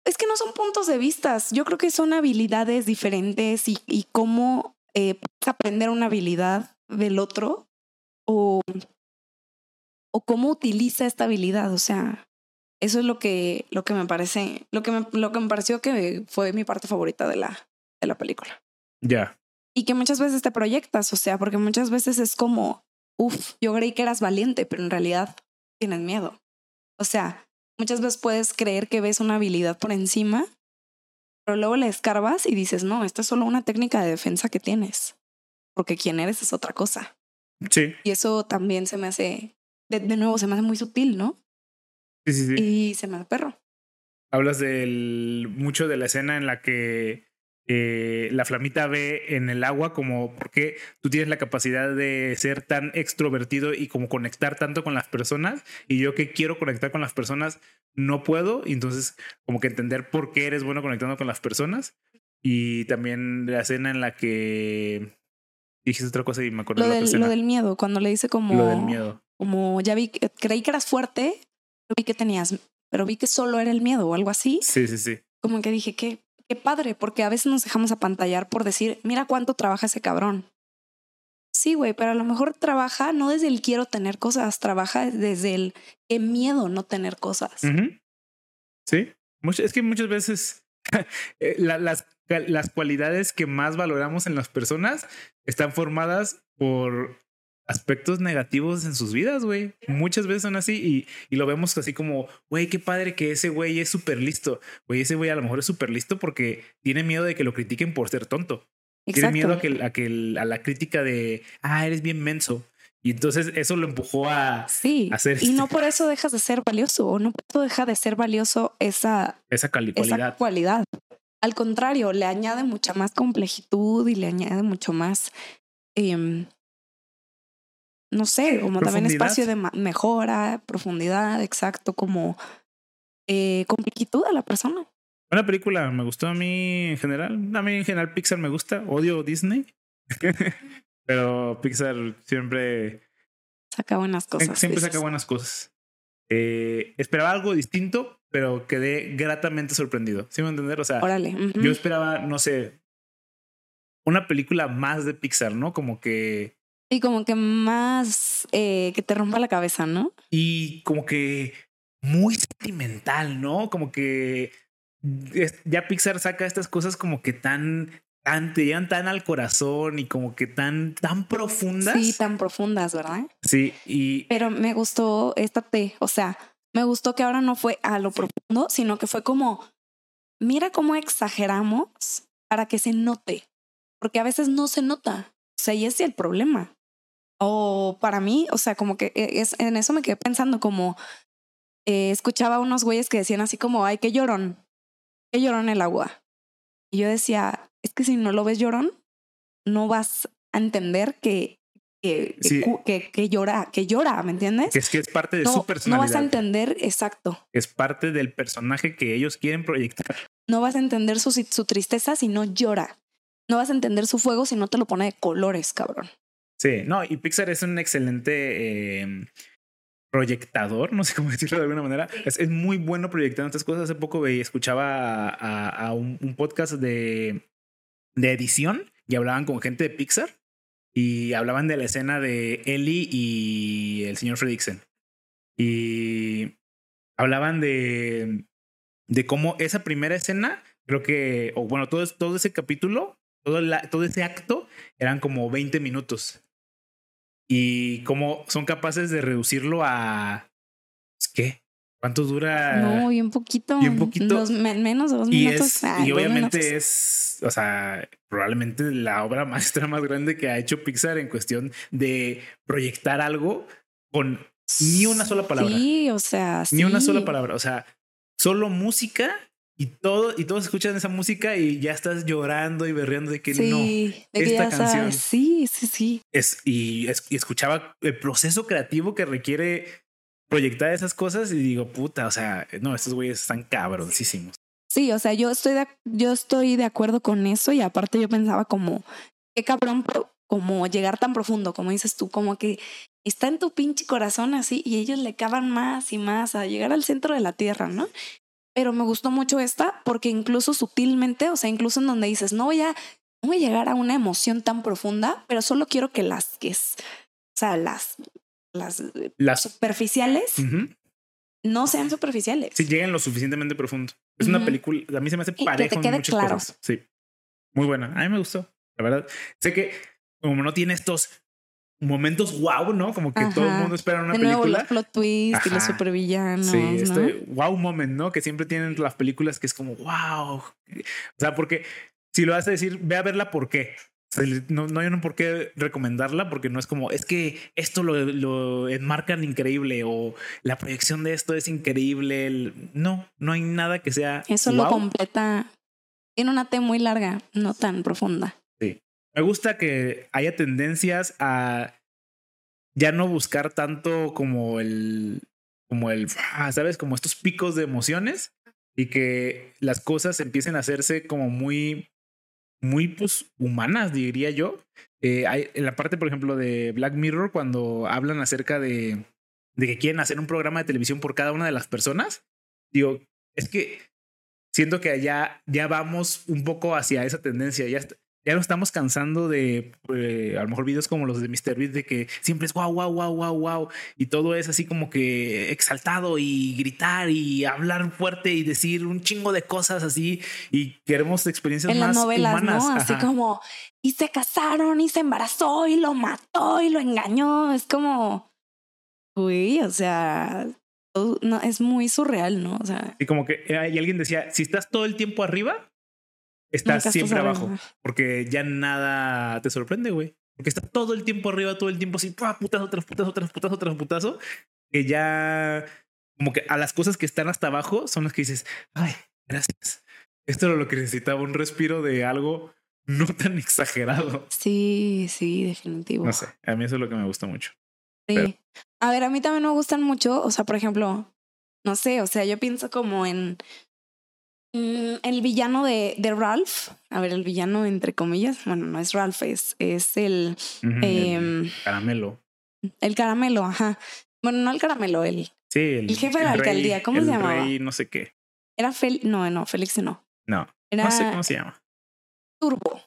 es que no son puntos de vista, yo creo que son habilidades diferentes y, y cómo eh, aprender una habilidad del otro o, o cómo utiliza esta habilidad. O sea, eso es lo que, lo que me parece, lo que me, lo que me pareció que fue mi parte favorita de la, de la película.
Ya.
Y que muchas veces te proyectas, o sea, porque muchas veces es como, uff, yo creí que eras valiente, pero en realidad tienes miedo. O sea, muchas veces puedes creer que ves una habilidad por encima, pero luego le escarbas y dices, no, esta es solo una técnica de defensa que tienes, porque quien eres es otra cosa.
Sí.
Y eso también se me hace, de, de nuevo, se me hace muy sutil, ¿no?
Sí, sí, sí.
Y se me hace perro.
Hablas del mucho de la escena en la que eh, la flamita ve en el agua como porque tú tienes la capacidad de ser tan extrovertido y como conectar tanto con las personas y yo que quiero conectar con las personas no puedo y entonces como que entender por qué eres bueno conectando con las personas y también la escena en la que dijiste otra cosa y me acuerdo
Lo
de la
del,
escena.
lo del miedo, cuando le dice como,
Lo del miedo.
como ya vi, que- creí que eras fuerte, vi que tenías, pero vi que solo era el miedo o algo así.
Sí, sí, sí.
como que dije, qué, qué padre, porque a veces nos dejamos apantallar por decir, mira cuánto trabaja ese cabrón. Sí, güey, pero a lo mejor trabaja no desde el quiero tener cosas, trabaja desde el qué miedo no tener cosas.
Sí, es que muchas veces *laughs* eh, la- las, las cualidades que más valoramos en las personas están formadas por aspectos negativos en sus vidas, güey. Muchas veces son así y, y lo vemos así como, güey, qué padre que ese güey es súper listo. Güey, ese güey a lo mejor es súper listo porque tiene miedo de que lo critiquen por ser tonto. Tiene miedo a, que, a, que, a la crítica de, ah, eres bien menso. Y entonces eso lo empujó a
Sí,
hacer
y no
este-
por eso dejas de ser valioso, o no por eso deja de ser valioso esa,
esa cali-
esa
cualidad.
cualidad. Al contrario, le añade mucha más complejitud y le añade mucho más, em, no sé, como también espacio de mejora, profundidad, exacto, como eh, complejitud a la persona.
Buena película, me gustó a mí en general. A mí en general Pixar me gusta, odio Disney. *laughs* Pero Pixar siempre,
Saca buenas cosas.
siempre
dices.
saca buenas cosas. Eh, esperaba algo distinto, pero quedé gratamente sorprendido. ¿Sí me entender? O sea,
Órale.
yo esperaba, no sé, una película más de Pixar, ¿no? Como que
Y como que más eh, que te rompa la cabeza, ¿no?
y como que muy sentimental, ¿no? Como que ya Pixar saca estas cosas como que tan, tan, te llegan tan al corazón y como que tan, tan profundas.
Sí, tan profundas, ¿verdad?
Sí, y
Pero me gustó esta T, o sea, me gustó que ahora no fue a lo profundo, sino que fue como, mira cómo exageramos para que se note, porque a veces no se nota, o sea, y ese es el problema. O para mí, o sea, como que e, es, en eso me quedé pensando, como eh, escuchaba a unos güeyes que decían así como, ay, qué llorón, qué llorón el agua. Y yo decía, es que si no lo ves llorón, no vas a entender que, que, que, que, llora, que llora, ¿me entiendes?
Que es que es parte de su personalidad.
No vas a entender, exacto.
Es parte del personaje que ellos quieren proyectar.
No vas a entender su, su tristeza si no llora. No vas a entender su fuego si no te lo pone de colores, cabrón.
Sí, no, y Pixar es un excelente em, proyectador, no sé cómo *laughs* decirlo de alguna manera. Es, muy bueno proyectando estas cosas. Hace poco veía, escuchaba a, un, podcast de, de edición y hablaban con gente de Pixar y hablaban de la escena de Ellie y el señor Fredricksen. Y hablaban de, de cómo esa primera escena, creo que, o bueno, todo, todo ese capítulo, todo, todo ese acto eran como 20 minutos y cómo son capaces de reducirlo a ¿qué? ¿Cuánto dura?
No, y un poquito.
Y un poquito.
menos de dos minutos.
y obviamente es, o sea, probablemente la obra *laughs* maestra más grande que ha hecho Pixar en cuestión de proyectar algo con ni una sola palabra.
Sí, o sea,
ni una sola palabra. O sea, solo música y todo, y todos escuchan esa música y ya estás llorando y berreando de que no, esta canción.
Sí, sí, sí.
Es, y, escuchaba el proceso creativo que requiere proyectar esas cosas y digo, puta, o sea, no, estos güeyes están cabroncísimos.
Sí, o sea, yo estoy de, yo estoy de acuerdo con eso y aparte yo pensaba como, qué cabrón, como llegar tan profundo, como dices tú, como que está en tu pinche corazón así y ellos le cavan más y más a llegar al centro de la tierra, ¿no? Pero me gustó mucho esta porque incluso sutilmente, o sea, incluso en donde dices, no voy a, no voy a llegar a una emoción tan profunda, pero solo quiero que las que es, o sea, las, las, las superficiales no sean superficiales.
Sí, lleguen lo suficientemente profundo. Es una película, a mí se me hace parejo en muchas cosas. Sí, muy buena. A mí me gustó, la verdad. Sé que como no tiene estos momentos wow, ¿no? Como que todo el mundo espera una de nuevo, película.
Los plot twist y los supervillanos. Sí, este
wow moment, ¿no? Que siempre tienen las películas que es como wow. O sea, porque si lo vas a decir, ve a verla por qué. no, no hay un por qué recomendarla porque no es como es que esto lo, lo enmarcan increíble o la proyección de esto es increíble. No, no hay nada que sea.
Eso lo completa. Tiene una T muy larga, no tan profunda.
Me gusta que haya tendencias a ya no buscar tanto como el, como el, ah, ¿sabes? Como estos picos de emociones y que las cosas empiecen a hacerse como muy, muy pues humanas, diría yo. Eh, hay, en la parte, por ejemplo, de Black Mirror, cuando hablan acerca de, de que quieren hacer un programa de televisión por cada una de las personas, digo, es que siento que allá ya vamos un poco hacia esa tendencia. Ya, ya nos estamos cansando de eh, a lo mejor videos como los de Mr. Beast de que siempre es wow, wow, wow, wow, wow y todo es así como que exaltado y gritar y hablar fuerte y decir un chingo de cosas así y queremos experiencias en más las novelas, ¿no?
Así como y se casaron y se embarazó y lo mató y lo engañó, es como uy, o sea, no es muy surreal, ¿no? O sea,
y como que hay alguien decía, si estás todo el tiempo arriba, estás siempre abajo. Porque ya nada te sorprende, güey. Porque está todo el tiempo arriba, todo el tiempo así, putazo, otras putazo, otras putazo, otras putazo. Que ya, como que a las cosas que están hasta abajo son las que dices, ay, gracias. Esto era lo que necesitaba, un respiro de algo no tan *laughs* exagerado.
Sí, sí, definitivo.
No sé, a mí eso es lo que me gusta mucho.
Sí. A ver, a mí también me gustan mucho, o sea, por ejemplo, no sé, o sea, yo pienso como en Mm, el villano de, de, Ralph, a ver, el villano entre comillas, bueno, no es Ralph, es, es el,
em, caramelo.
El caramelo, ajá. Bueno, no el caramelo, el,
sí, el,
jefe de la alcaldía, ¿cómo se llamaba?
Rey no sé qué.
Era Félix, no, no, Félix no.
No, no sé cómo se llama.
Turbo.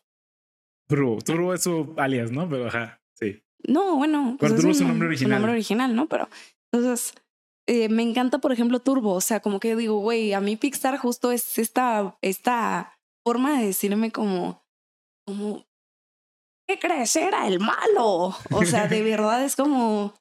Turbo, Turbo es su alias, ¿no? Pero ajá, sí.
No, bueno.
Pues Turbo es su nombre original. Su
nombre original, ¿no? Pero entonces eh, me encanta, por ejemplo, Turbo. O sea, como que digo, güey, a mí Pixar justo es esta, esta forma de decirme como, como, ¿qué crees? Era el malo. O sea, de *laughs* verdad es como,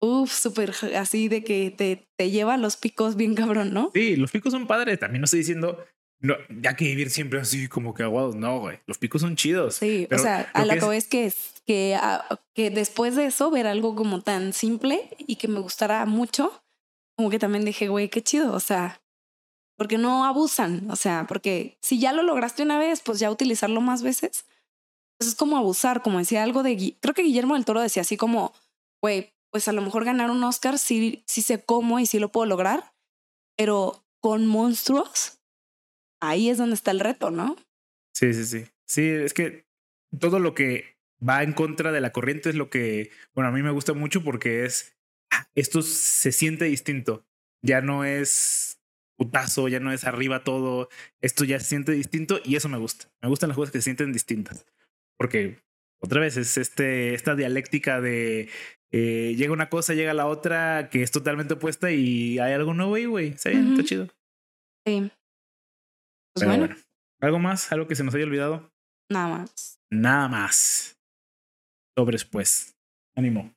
uff, súper así de que te, te lleva los picos bien cabrón, ¿no?
Sí, los picos son padres. También no estoy diciendo, no, ya que vivir siempre así como que aguados. No, güey. Los picos son chidos.
Sí, o sea, a lo que es que, que, ah, que después de eso ver algo como tan simple y que me gustara mucho, como que también dije, güey, qué chido, o sea, porque no abusan, o sea, porque si ya lo lograste una vez, pues ya utilizarlo más veces. pues es como abusar, como decía algo de, creo que Guillermo del Toro decía así como, güey, pues a lo mejor ganar un Oscar sí, sí sé cómo y sí lo puedo lograr, pero con monstruos, ahí es donde está el reto, ¿no?
Sí, sí, sí. Sí, es que todo lo que va en contra de la corriente es lo que, bueno, a mí me gusta mucho porque es, esto se siente distinto. Ya no es putazo, ya no es arriba todo, esto ya se siente distinto y eso me gusta. Me gustan las cosas que se sienten distintas. Porque otra vez es este, esta dialéctica de eh, llega una cosa, llega la otra que es totalmente opuesta y hay algo nuevo ahí, güey. Está bien, está chido.
Sí.
Pues bueno. ¿Algo más? ¿Algo que se nos haya olvidado?
Nada más.
Nada más. Sobres, pues. Ánimo.